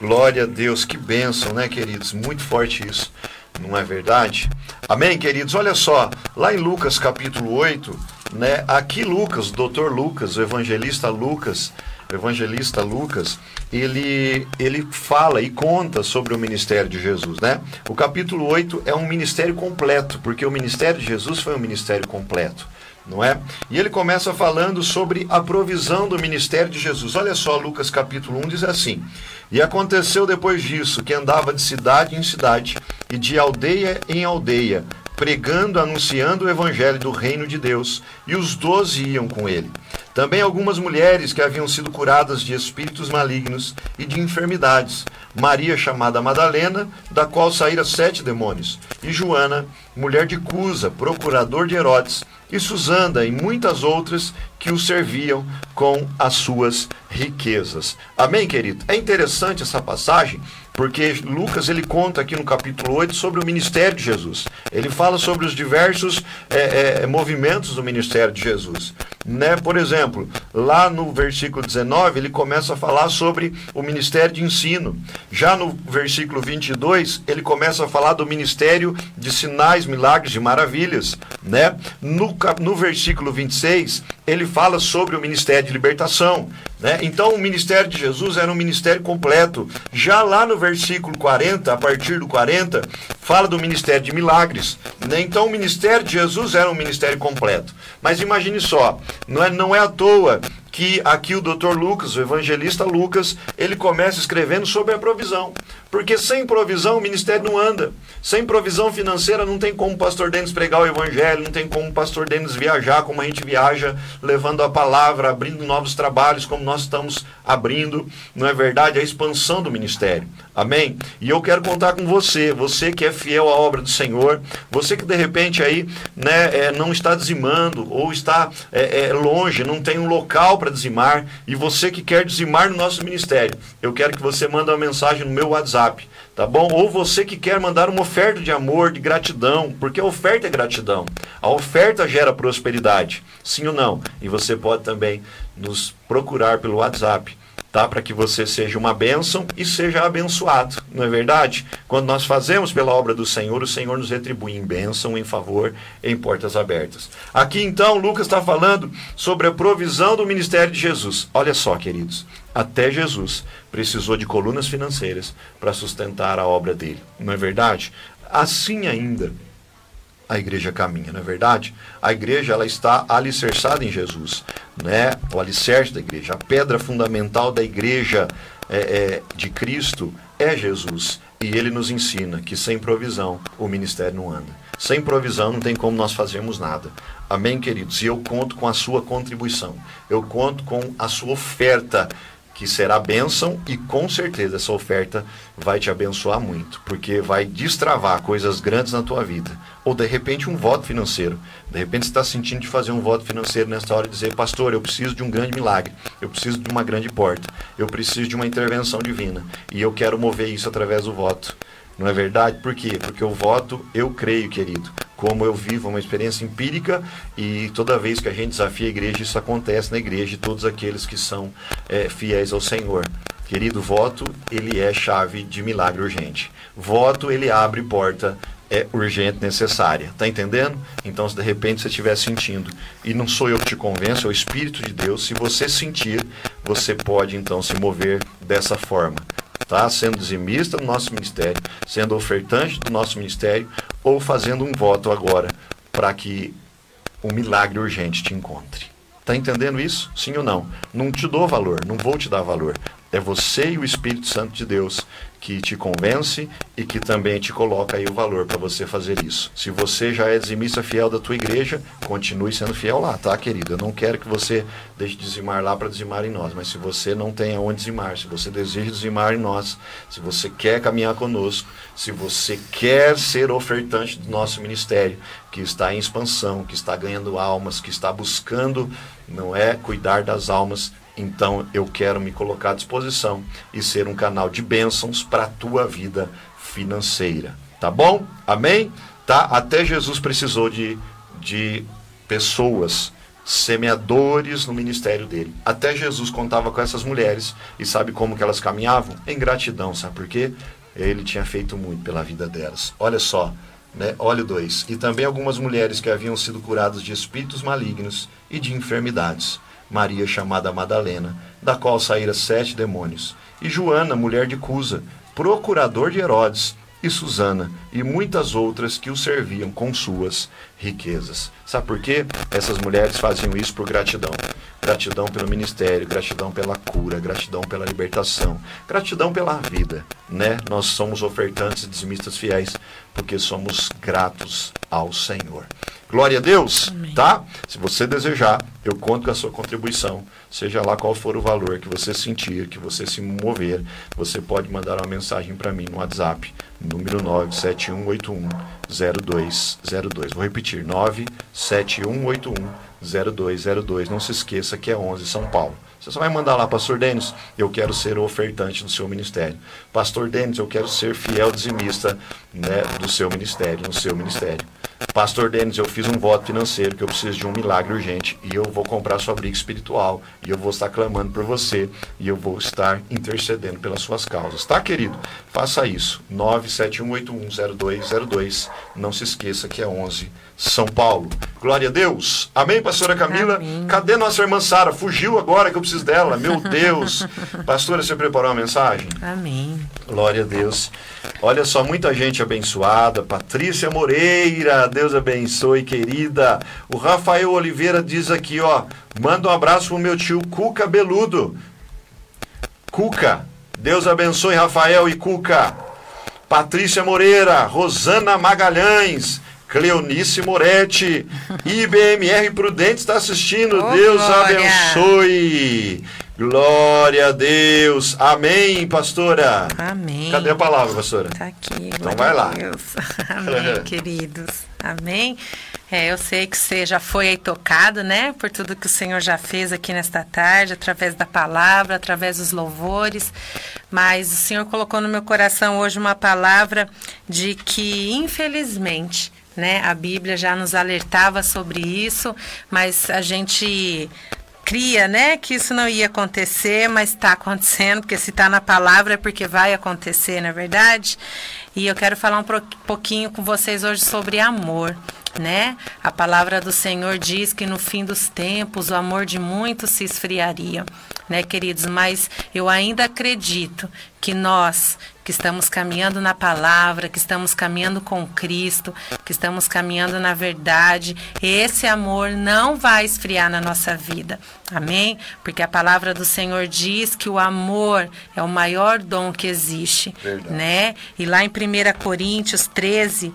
Speaker 1: Glória a Deus, que bênção, né, queridos? Muito forte isso, não é verdade? Amém, queridos? Olha só, lá em Lucas capítulo 8, né? Aqui Lucas, o doutor Lucas, o evangelista Lucas, o evangelista Lucas, ele, ele fala e conta sobre o ministério de Jesus, né? O capítulo 8 é um ministério completo, porque o ministério de Jesus foi um ministério completo não é? E ele começa falando sobre a provisão do ministério de Jesus. Olha só, Lucas capítulo 1 diz assim: E aconteceu depois disso que andava de cidade em cidade e de aldeia em aldeia, pregando, anunciando o evangelho do reino de Deus, e os doze iam com ele. Também algumas mulheres que haviam sido curadas de espíritos malignos e de enfermidades. Maria, chamada Madalena, da qual saíram sete demônios, e Joana, mulher de Cusa, procurador de Herodes, e Susanda e muitas outras que o serviam com as suas riquezas. Amém, querido? É interessante essa passagem porque Lucas ele conta aqui no capítulo 8 sobre o ministério de Jesus. Ele fala sobre os diversos é, é, movimentos do ministério de Jesus. Né? Por exemplo, lá no versículo 19, ele começa a falar sobre o ministério de ensino. Já no versículo 22, ele começa a falar do ministério de sinais, milagres e maravilhas. Né? No, no versículo 26, ele fala sobre o ministério de libertação. Né? Então, o ministério de Jesus era um ministério completo. Já lá no versículo 40, a partir do 40, fala do ministério de milagres. Né? Então, o ministério de Jesus era um ministério completo. Mas imagine só, não é, não é à toa que aqui o doutor Lucas, o evangelista Lucas, ele começa escrevendo sobre a provisão. Porque sem provisão o ministério não anda. Sem provisão financeira não tem como o pastor Denis pregar o evangelho, não tem como o pastor Denis viajar como a gente viaja, levando a palavra, abrindo novos trabalhos como nós estamos abrindo. Não é verdade? A expansão do ministério. Amém? E eu quero contar com você, você que é fiel à obra do Senhor, você que de repente aí né, é, não está dizimando ou está é, é, longe, não tem um local para dizimar, e você que quer dizimar no nosso ministério, eu quero que você mande uma mensagem no meu WhatsApp, tá bom? Ou você que quer mandar uma oferta de amor, de gratidão, porque a oferta é gratidão. A oferta gera prosperidade, sim ou não? E você pode também nos procurar pelo WhatsApp tá? Para que você seja uma bênção e seja abençoado, não é verdade? Quando nós fazemos pela obra do Senhor, o Senhor nos retribui em bênção, em favor, em portas abertas. Aqui então, Lucas está falando sobre a provisão do ministério de Jesus. Olha só, queridos, até Jesus precisou de colunas financeiras para sustentar a obra dele, não é verdade? Assim ainda, a igreja caminha, não é verdade? A igreja ela está alicerçada em Jesus, né? O alicerce da igreja, a pedra fundamental da igreja é, é, de Cristo é Jesus. E ele nos ensina que sem provisão o ministério não anda. Sem provisão não tem como nós fazermos nada. Amém, queridos? E eu conto com a sua contribuição. Eu conto com a sua oferta que será bênção e com certeza essa oferta vai te abençoar muito, porque vai destravar coisas grandes na tua vida. Ou de repente um voto financeiro. De repente você está sentindo de fazer um voto financeiro nesta hora e dizer, pastor, eu preciso de um grande milagre, eu preciso de uma grande porta, eu preciso de uma intervenção divina e eu quero mover isso através do voto. Não é verdade? Por quê? Porque o voto, eu creio, querido, como eu vivo uma experiência empírica e toda vez que a gente desafia a igreja, isso acontece na igreja e todos aqueles que são é, fiéis ao Senhor. Querido, voto, ele é chave de milagre urgente. Voto, ele abre porta é urgente, necessária. Tá entendendo? Então, se de repente você estiver sentindo, e não sou eu que te convenço, é o Espírito de Deus, se você sentir, você pode então se mover dessa forma tá? Sendo dizimista do nosso ministério, sendo ofertante do nosso ministério, ou fazendo um voto agora para que um milagre urgente te encontre. Tá entendendo isso? Sim ou não? Não te dou valor, não vou te dar valor. É você e o Espírito Santo de Deus que te convence e que também te coloca aí o valor para você fazer isso. Se você já é dizimista fiel da tua igreja, continue sendo fiel lá, tá, querido? Eu não quero que você deixe de dizimar lá para dizimar em nós, mas se você não tem aonde dizimar, se você deseja dizimar em nós, se você quer caminhar conosco, se você quer ser ofertante do nosso ministério, que está em expansão, que está ganhando almas, que está buscando, não é cuidar das almas, então eu quero me colocar à disposição e ser um canal de bênçãos para a tua vida financeira. Tá bom? Amém? Tá? Até Jesus precisou de, de pessoas, semeadores no ministério dele. Até Jesus contava com essas mulheres e sabe como que elas caminhavam? Em gratidão, sabe por quê? Ele tinha feito muito pela vida delas. Olha só, né? Olha 2. E também algumas mulheres que haviam sido curadas de espíritos malignos e de enfermidades Maria chamada Madalena, da qual saíra sete demônios, e Joana, mulher de Cusa, procurador de Herodes, e Susana, e muitas outras que o serviam com suas riquezas. Sabe por quê? Essas mulheres faziam isso por gratidão. Gratidão pelo ministério, gratidão pela cura, gratidão pela libertação, gratidão pela vida, né? Nós somos ofertantes e dizimistas fiéis porque somos gratos ao Senhor. Glória a Deus, Amém. tá? Se você desejar, eu conto com a sua contribuição, seja lá qual for o valor que você sentir, que você se mover, você pode mandar uma mensagem para mim no WhatsApp, número 971810202. Vou repetir, 97181 0202. Não se esqueça que é 11 São Paulo. Você só vai mandar lá, Pastor Denis, eu quero ser ofertante do seu ministério. Pastor Denis, eu quero ser fiel dizimista né, do seu ministério, no seu ministério. Pastor Denis, eu fiz um voto financeiro que eu preciso de um milagre urgente e eu vou comprar sua briga espiritual e eu vou estar clamando por você e eu vou estar intercedendo pelas suas causas. Tá, querido? Faça isso. 971810202. Não se esqueça que é 11 São Paulo. Glória a Deus. Amém, pastora Camila?
Speaker 2: Amém.
Speaker 1: Cadê nossa irmã Sara? Fugiu agora que eu preciso dela. Meu <laughs> Deus. Pastora, você preparou uma mensagem?
Speaker 2: Amém.
Speaker 1: Glória a Deus. Olha só, muita gente abençoada. Patrícia Moreira, Deus abençoe, querida. O Rafael Oliveira diz aqui, ó. Manda um abraço pro meu tio Cuca Beludo. Cuca, Deus abençoe Rafael e Cuca. Patrícia Moreira, Rosana Magalhães, Cleonice Moretti, IBMR Prudente está assistindo.
Speaker 2: Oh,
Speaker 1: Deus
Speaker 2: glória.
Speaker 1: abençoe. Glória a Deus. Amém, pastora.
Speaker 2: Amém.
Speaker 1: Cadê a palavra, pastora?
Speaker 2: Tá aqui.
Speaker 1: Então vai lá. <laughs>
Speaker 2: Amém, <laughs> queridos. Amém. É, eu sei que você já foi aí tocado, né? Por tudo que o Senhor já fez aqui nesta tarde, através da palavra, através dos louvores. Mas o Senhor colocou no meu coração hoje uma palavra de que, infelizmente, né? A Bíblia já nos alertava sobre isso, mas a gente cria, né, que isso não ia acontecer, mas está acontecendo, porque se está na palavra é porque vai acontecer, não é verdade? E eu quero falar um pouquinho com vocês hoje sobre amor, né? A palavra do Senhor diz que no fim dos tempos o amor de muitos se esfriaria, né, queridos? Mas eu ainda acredito que nós que estamos caminhando na palavra, que estamos caminhando com Cristo, que estamos caminhando na verdade, esse amor não vai esfriar na nossa vida. Amém? Porque a palavra do Senhor diz que o amor é o maior dom que existe,
Speaker 1: Verdade.
Speaker 2: né? E lá em 1 Coríntios 13,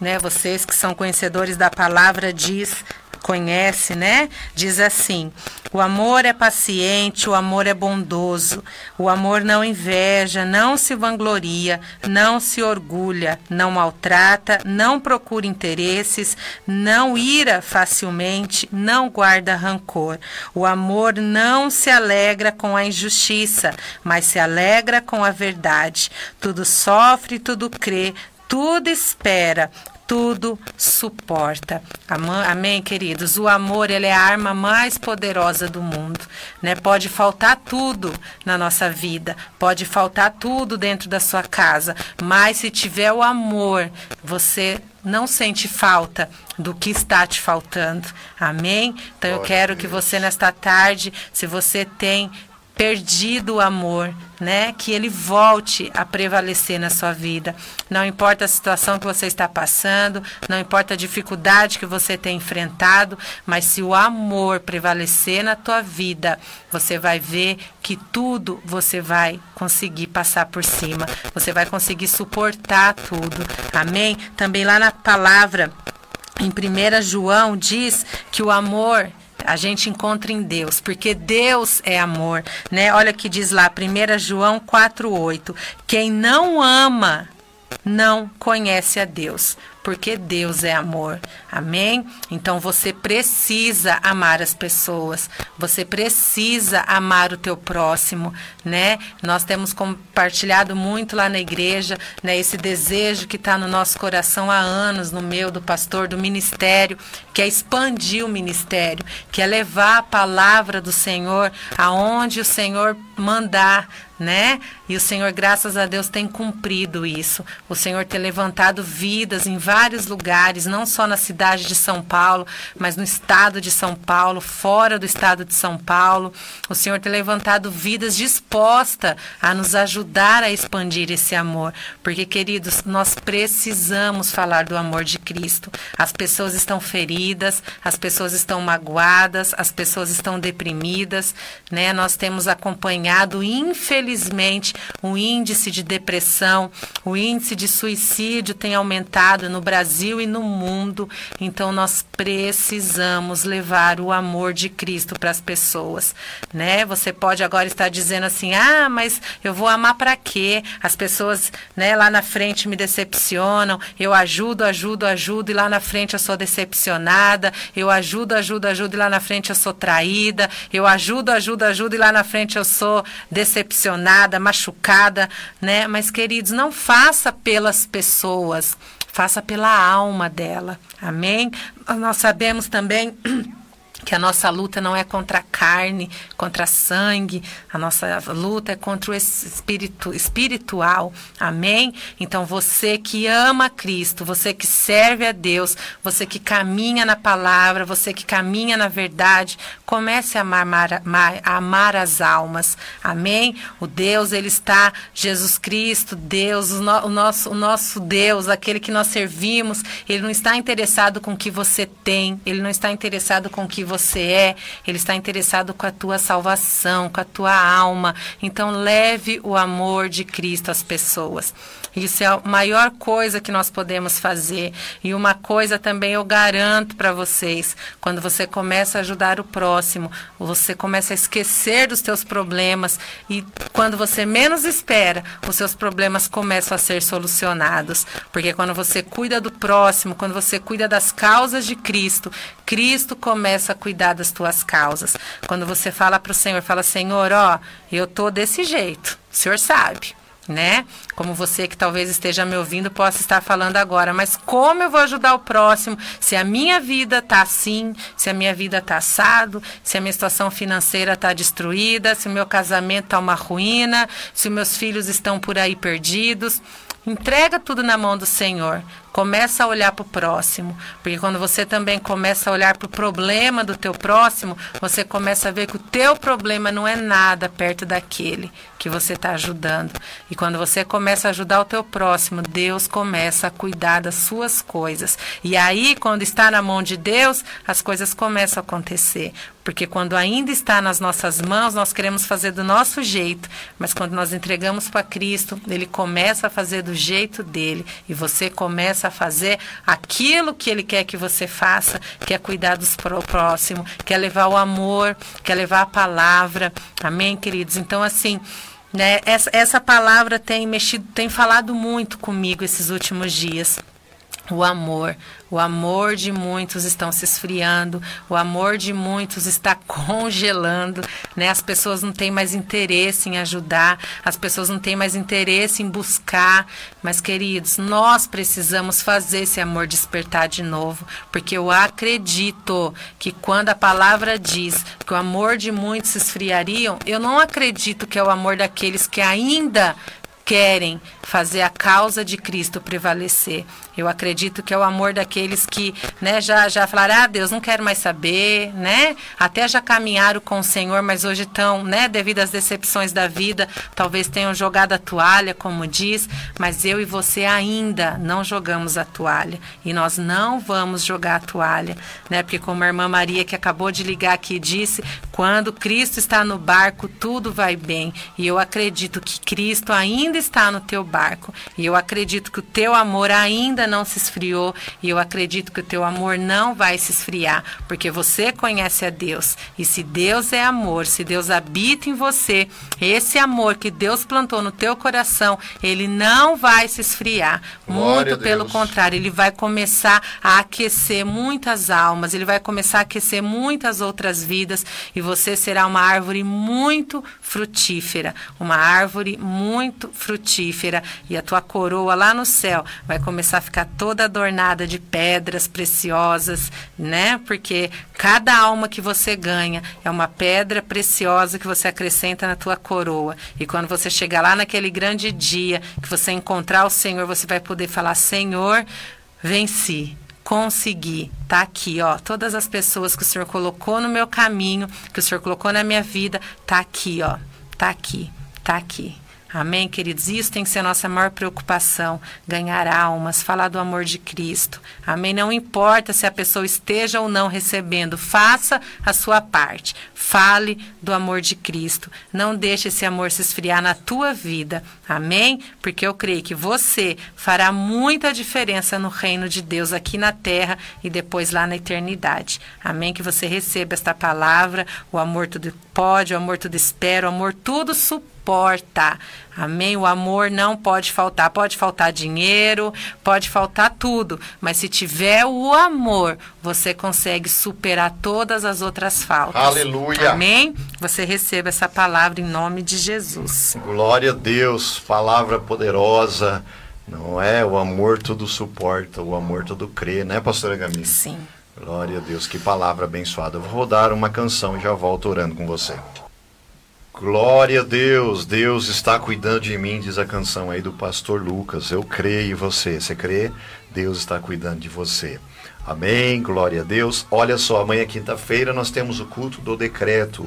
Speaker 2: né, vocês que são conhecedores da palavra diz conhece, né? Diz assim: o amor é paciente, o amor é bondoso, o amor não inveja, não se vangloria, não se orgulha, não maltrata, não procura interesses, não ira facilmente, não guarda rancor. O amor não se alegra com a injustiça, mas se alegra com a verdade. Tudo sofre, tudo crê, tudo espera, tudo suporta. Amém, queridos? O amor, ele é a arma mais poderosa do mundo, né? Pode faltar tudo na nossa vida, pode faltar tudo dentro da sua casa, mas se tiver o amor, você não sente falta do que está te faltando. Amém? Então eu quero que você nesta tarde, se você tem perdido o amor, né? Que ele volte a prevalecer na sua vida. Não importa a situação que você está passando, não importa a dificuldade que você tem enfrentado, mas se o amor prevalecer na tua vida, você vai ver que tudo você vai conseguir passar por cima. Você vai conseguir suportar tudo. Amém? Também lá na palavra em 1 João diz que o amor a gente encontra em Deus, porque Deus é amor, né? Olha que diz lá, 1 João 4:8. Quem não ama não conhece a Deus, porque Deus é amor. Amém? Então você precisa amar as pessoas. Você precisa amar o teu próximo, né? Nós temos compartilhado muito lá na igreja, né, esse desejo que está no nosso coração há anos, no meu, do pastor, do ministério, que é expandir o ministério, que é levar a palavra do Senhor aonde o Senhor mandar, né? E o Senhor, graças a Deus, tem cumprido isso. O Senhor tem levantado vidas em vários lugares, não só na cidade de São Paulo, mas no estado de São Paulo, fora do estado de São Paulo. O Senhor tem levantado vidas dispostas a nos ajudar a expandir esse amor. Porque, queridos, nós precisamos falar do amor de Cristo. As pessoas estão feridas, as pessoas estão magoadas, as pessoas estão deprimidas, né? Nós temos acompanhado, infelizmente, infelizmente, o índice de depressão, o índice de suicídio tem aumentado no Brasil e no mundo. Então nós precisamos levar o amor de Cristo para as pessoas, né? Você pode agora estar dizendo assim: "Ah, mas eu vou amar para quê? As pessoas, né, lá na frente me decepcionam. Eu ajudo, ajudo, ajudo e lá na frente eu sou decepcionada. Eu ajudo, ajudo, ajudo e lá na frente eu sou traída. Eu ajudo, ajudo, ajudo e lá na frente eu sou decepcionada, machucada, né? Mas queridos, não faça pelas pessoas, faça pela alma dela. Amém? Nós sabemos também <clears throat> que a nossa luta não é contra a carne, contra sangue, a nossa luta é contra o espírito espiritual. Amém? Então você que ama Cristo, você que serve a Deus, você que caminha na palavra, você que caminha na verdade, comece a amar, amar, as almas. Amém? O Deus, ele está Jesus Cristo, Deus, o, no, o nosso o nosso Deus, aquele que nós servimos, ele não está interessado com o que você tem, ele não está interessado com o que você é, Ele está interessado com a tua salvação, com a tua alma. Então, leve o amor de Cristo às pessoas. Isso é a maior coisa que nós podemos fazer. E uma coisa também eu garanto para vocês: quando você começa a ajudar o próximo, você começa a esquecer dos teus problemas e quando você menos espera, os seus problemas começam a ser solucionados. Porque quando você cuida do próximo, quando você cuida das causas de Cristo, Cristo começa a cuidar das tuas causas. Quando você fala para o Senhor, fala: Senhor, ó, eu tô desse jeito. O Senhor sabe né? Como você que talvez esteja me ouvindo possa estar falando agora, mas como eu vou ajudar o próximo se a minha vida tá assim, se a minha vida tá assado, se a minha situação financeira tá destruída, se o meu casamento tá uma ruína, se os meus filhos estão por aí perdidos? Entrega tudo na mão do Senhor. Começa a olhar para o próximo, porque quando você também começa a olhar para o problema do teu próximo, você começa a ver que o teu problema não é nada perto daquele que você está ajudando. E quando você começa a ajudar o teu próximo, Deus começa a cuidar das suas coisas. E aí, quando está na mão de Deus, as coisas começam a acontecer. Porque quando ainda está nas nossas mãos, nós queremos fazer do nosso jeito. Mas quando nós entregamos para Cristo, Ele começa a fazer do jeito dele. E você começa a fazer aquilo que Ele quer que você faça, que é cuidar dos próximo, que é levar o amor, que é levar a palavra. Amém, queridos? Então, assim. Né, essa, essa palavra tem mexido, tem falado muito comigo esses últimos dias. O amor, o amor de muitos estão se esfriando, o amor de muitos está <laughs> congelando, né? As pessoas não têm mais interesse em ajudar, as pessoas não têm mais interesse em buscar. Mas, queridos, nós precisamos fazer esse amor despertar de novo, porque eu acredito que quando a palavra diz que o amor de muitos se esfriariam, eu não acredito que é o amor daqueles que ainda querem fazer a causa de Cristo prevalecer. Eu acredito que é o amor daqueles que, né, já já falaram: "Ah, Deus, não quero mais saber", né? Até já caminharam com o Senhor, mas hoje estão, né, devido às decepções da vida, talvez tenham jogado a toalha, como diz, mas eu e você ainda não jogamos a toalha e nós não vamos jogar a toalha, né? Porque como a irmã Maria que acabou de ligar aqui disse, quando Cristo está no barco, tudo vai bem. E eu acredito que Cristo ainda está no teu barco. E eu acredito que o teu amor ainda não se esfriou e eu acredito que o teu amor não vai se esfriar, porque você conhece a Deus. E se Deus é amor, se Deus habita em você, esse amor que Deus plantou no teu coração, ele não vai se esfriar.
Speaker 1: Glória
Speaker 2: Muito pelo contrário, ele vai começar a aquecer muitas almas, ele vai começar a aquecer muitas outras vidas e você será uma árvore muito frutífera, uma árvore muito frutífera e a tua coroa lá no céu vai começar a ficar toda adornada de pedras preciosas, né? Porque cada alma que você ganha é uma pedra preciosa que você acrescenta na tua coroa. E quando você chegar lá naquele grande dia que você encontrar o Senhor, você vai poder falar: Senhor, venci consegui. Tá aqui, ó. Todas as pessoas que o Senhor colocou no meu caminho, que o Senhor colocou na minha vida, tá aqui, ó. Tá aqui, tá aqui. Amém, queridos? Isso tem que ser a nossa maior preocupação: ganhar almas, falar do amor de Cristo. Amém? Não importa se a pessoa esteja ou não recebendo, faça a sua parte. Fale do amor de Cristo. Não deixe esse amor se esfriar na tua vida. Amém? Porque eu creio que você fará muita diferença no reino de Deus aqui na terra e depois lá na eternidade. Amém? Que você receba esta palavra. O amor tudo pode, o amor tudo espera, o amor tudo suporta. Amém? O amor não pode faltar. Pode faltar dinheiro, pode faltar tudo. Mas se tiver o amor, você consegue superar todas as outras faltas.
Speaker 1: Aleluia.
Speaker 2: Amém? Você receba essa palavra em nome de Jesus.
Speaker 1: Glória a Deus, palavra poderosa. Não é? O amor tudo suporta, o amor tudo crê, né, pastora Gabi?
Speaker 2: Sim.
Speaker 1: Glória a Deus, que palavra abençoada. Eu vou rodar uma canção e já volto orando com você. Glória a Deus, Deus está cuidando de mim, diz a canção aí do pastor Lucas. Eu creio em você. Você crê? Deus está cuidando de você. Amém, glória a Deus. Olha só, amanhã, quinta-feira, nós temos o culto do decreto.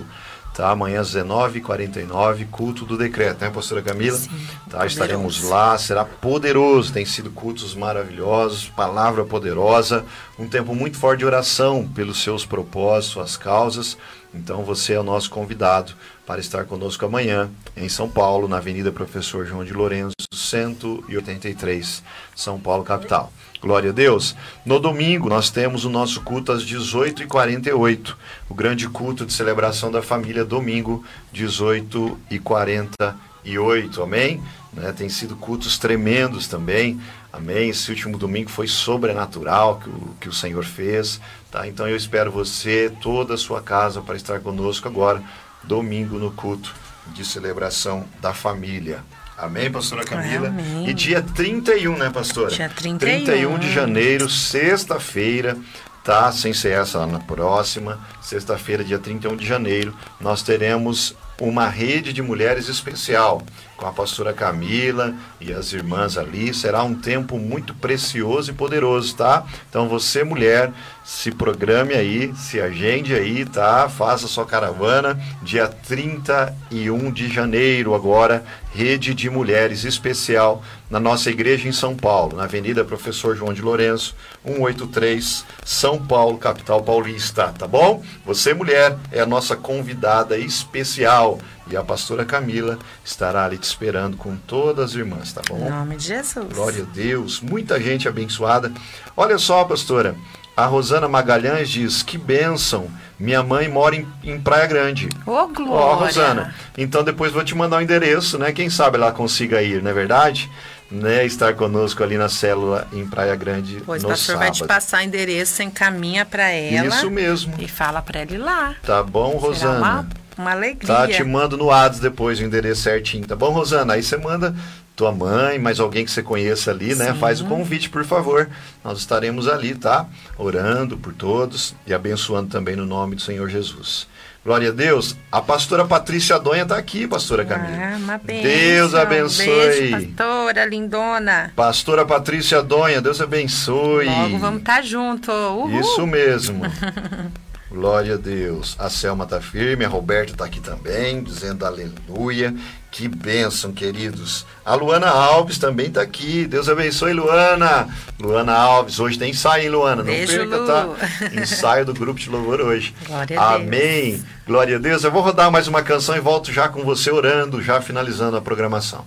Speaker 1: Tá? Amanhã às 19h49, culto do decreto, né, pastora Camila?
Speaker 2: Sim,
Speaker 1: tá? Estaremos
Speaker 2: poderoso.
Speaker 1: lá, será poderoso. Tem sido cultos maravilhosos, palavra poderosa, um tempo muito forte de oração pelos seus propósitos, suas causas. Então você é o nosso convidado para estar conosco amanhã em São Paulo, na Avenida Professor João de Lourenço, 183, São Paulo, capital. Glória a Deus. No domingo nós temos o nosso culto às 18h48, o grande culto de celebração da família, domingo, 18h48, amém? Né, tem sido cultos tremendos também, amém? Esse último domingo foi sobrenatural que o, que o Senhor fez, tá? Então eu espero você, toda a sua casa, para estar conosco agora, domingo no culto de celebração da família. Amém, pastora Camila?
Speaker 2: Amém.
Speaker 1: E dia 31, né, pastora?
Speaker 2: Dia 31.
Speaker 1: 31 de janeiro, sexta-feira, tá? Sem ser essa lá na próxima. Sexta-feira, dia 31 de janeiro, nós teremos uma rede de mulheres especial com a pastora Camila e as irmãs ali. Será um tempo muito precioso e poderoso, tá? Então você, mulher, se programe aí, se agende aí, tá? Faça sua caravana dia 31 de janeiro agora, rede de mulheres especial na nossa igreja em São Paulo, na Avenida Professor João de Lourenço, 183, São Paulo, capital paulista, tá bom? Você, mulher, é a nossa convidada especial e a pastora Camila estará ali te esperando com todas as irmãs, tá
Speaker 2: Em
Speaker 1: bom?
Speaker 2: nome de Jesus.
Speaker 1: Glória a Deus, muita gente abençoada. Olha só, pastora, a Rosana Magalhães diz: Que bênção, minha mãe mora em, em Praia Grande.
Speaker 2: Ô,
Speaker 1: Ó,
Speaker 2: glória.
Speaker 1: Rosana, então depois vou te mandar o endereço, né? Quem sabe ela consiga ir, não é verdade? Né? Estar conosco ali na célula em Praia Grande
Speaker 2: Pois o
Speaker 1: no
Speaker 2: pastor
Speaker 1: sábado.
Speaker 2: vai te passar endereço, encaminha para ela.
Speaker 1: Isso mesmo.
Speaker 2: E fala para ela ir lá.
Speaker 1: Tá bom,
Speaker 2: Será
Speaker 1: Rosana?
Speaker 2: uma, uma alegria.
Speaker 1: Tá, te mando no ADS depois o endereço certinho, tá bom, Rosana? Aí você manda tua mãe, mais alguém que você conheça ali, né?
Speaker 2: Sim.
Speaker 1: Faz o convite, por favor. Nós estaremos ali, tá? Orando por todos e abençoando também no nome do Senhor Jesus. Glória a Deus. A pastora Patrícia Donha tá aqui, pastora Camila.
Speaker 2: Ah, uma bênção.
Speaker 1: Deus abençoe.
Speaker 2: Beijo, pastora, lindona.
Speaker 1: Pastora Patrícia Donha, Deus abençoe.
Speaker 2: Logo vamos estar junto. Uhul.
Speaker 1: Isso mesmo. <laughs> Glória a Deus. A Selma tá firme, a Roberta tá aqui também, dizendo aleluia. Que bênção, queridos. A Luana Alves também tá aqui. Deus abençoe, Luana. Luana Alves, hoje tem ensaio, hein, Luana? Não
Speaker 2: Beijo,
Speaker 1: perca,
Speaker 2: Lu.
Speaker 1: tá? <laughs> Ensaio do grupo de louvor hoje.
Speaker 2: Glória a Deus.
Speaker 1: Amém. Glória a Deus. Eu vou rodar mais uma canção e volto já com você orando, já finalizando a programação.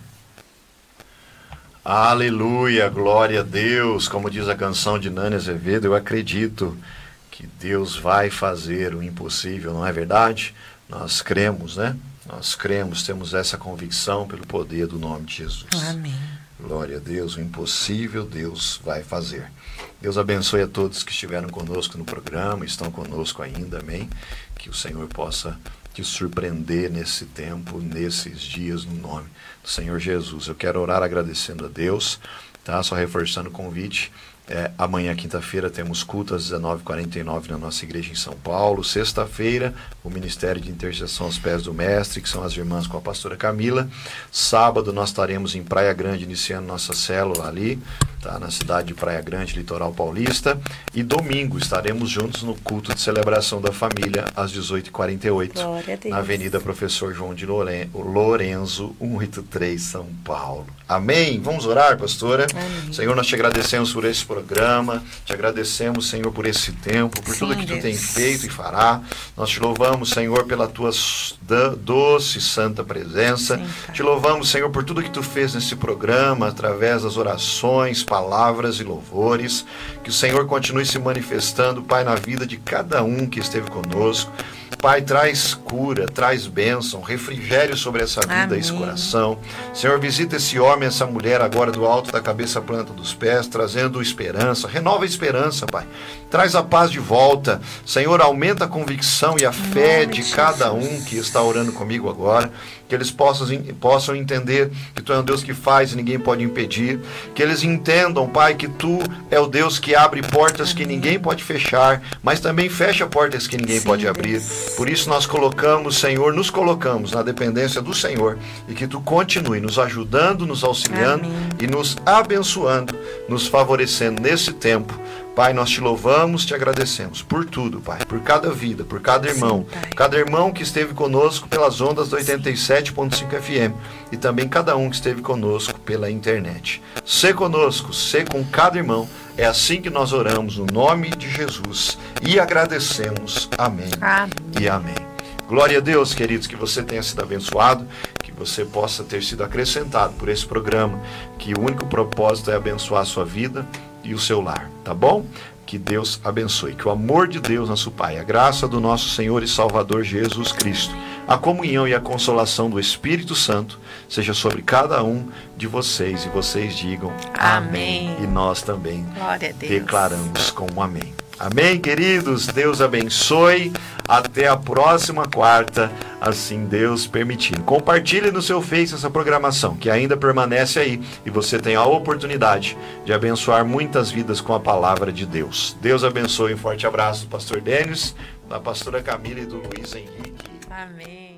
Speaker 1: Aleluia, glória a Deus. Como diz a canção de Nani Azevedo, eu acredito que Deus vai fazer o impossível, não é verdade? Nós cremos, né? Nós cremos, temos essa convicção pelo poder do nome de Jesus.
Speaker 2: Amém.
Speaker 1: Glória a Deus, o impossível Deus vai fazer. Deus abençoe a todos que estiveram conosco no programa, estão conosco ainda, amém? Que o Senhor possa te surpreender nesse tempo, nesses dias, no nome do Senhor Jesus. Eu quero orar agradecendo a Deus, tá? Só reforçando o convite. É, amanhã, quinta-feira, temos culto às 19h49 na nossa igreja em São Paulo. Sexta-feira, o Ministério de Intercessão aos Pés do Mestre, que são as irmãs com a pastora Camila. Sábado, nós estaremos em Praia Grande, iniciando nossa célula ali. Tá? na cidade de Praia Grande, litoral paulista. E domingo estaremos juntos no culto de celebração da família, às 18h48,
Speaker 2: Glória a Deus.
Speaker 1: na Avenida Professor João de Loren- Lorenzo, 183, São Paulo. Amém? Vamos orar, pastora?
Speaker 2: Amém.
Speaker 1: Senhor, nós te agradecemos por esse programa, te agradecemos, Senhor, por esse tempo, por tudo
Speaker 2: Sim,
Speaker 1: que tu
Speaker 2: Deus.
Speaker 1: tem feito e fará. Nós te louvamos, Senhor, pela tua doce e santa presença.
Speaker 2: Sim,
Speaker 1: te louvamos, Senhor, por tudo que tu fez nesse programa, através das orações, palavras e louvores. Que o Senhor continue se manifestando, Pai, na vida de cada um que esteve conosco. Pai, traz cura, traz bênção, refrigério sobre essa vida e esse
Speaker 2: Amém.
Speaker 1: coração. Senhor, visita esse homem, essa mulher agora do alto da cabeça à planta dos pés, trazendo esperança. Renova a esperança, Pai. Traz a paz de volta. Senhor, aumenta a convicção e a fé de cada um que está orando comigo agora. Que eles possam, possam entender que Tu é um Deus que faz e ninguém pode impedir. Que eles entendam, Pai, que Tu é o Deus que abre portas que ninguém pode fechar, mas também fecha portas que ninguém
Speaker 2: Sim,
Speaker 1: pode abrir. Por isso nós colocamos, Senhor, nos colocamos na dependência do Senhor e que Tu continue nos ajudando, nos auxiliando
Speaker 2: Amém.
Speaker 1: e nos abençoando, nos favorecendo nesse tempo. Pai, nós te louvamos, te agradecemos por tudo, Pai, por cada vida, por cada irmão,
Speaker 2: Pai.
Speaker 1: cada irmão que esteve conosco pelas ondas do 87.5 FM e também cada um que esteve conosco pela internet. Sê conosco, sê com cada irmão. É assim que nós oramos no nome de Jesus e agradecemos. Amém
Speaker 2: Amém.
Speaker 1: e amém. Glória a Deus, queridos, que você tenha sido abençoado, que você possa ter sido acrescentado por esse programa, que o único propósito é abençoar a sua vida e o seu lar, tá bom? Que Deus abençoe, que o amor de Deus, nosso Pai, a graça do nosso Senhor e Salvador Jesus Cristo, a comunhão e a consolação do Espírito Santo seja sobre cada um de vocês e vocês digam amém.
Speaker 2: Amém.
Speaker 1: E nós também declaramos com um amém. Amém, queridos? Deus abençoe. Até a próxima quarta, assim Deus permitindo. Compartilhe no seu Face essa programação, que ainda permanece aí. E você tem a oportunidade de abençoar muitas vidas com a palavra de Deus. Deus abençoe. Um forte abraço do pastor Denis, da pastora Camila e do Luiz Henrique.
Speaker 2: Amém.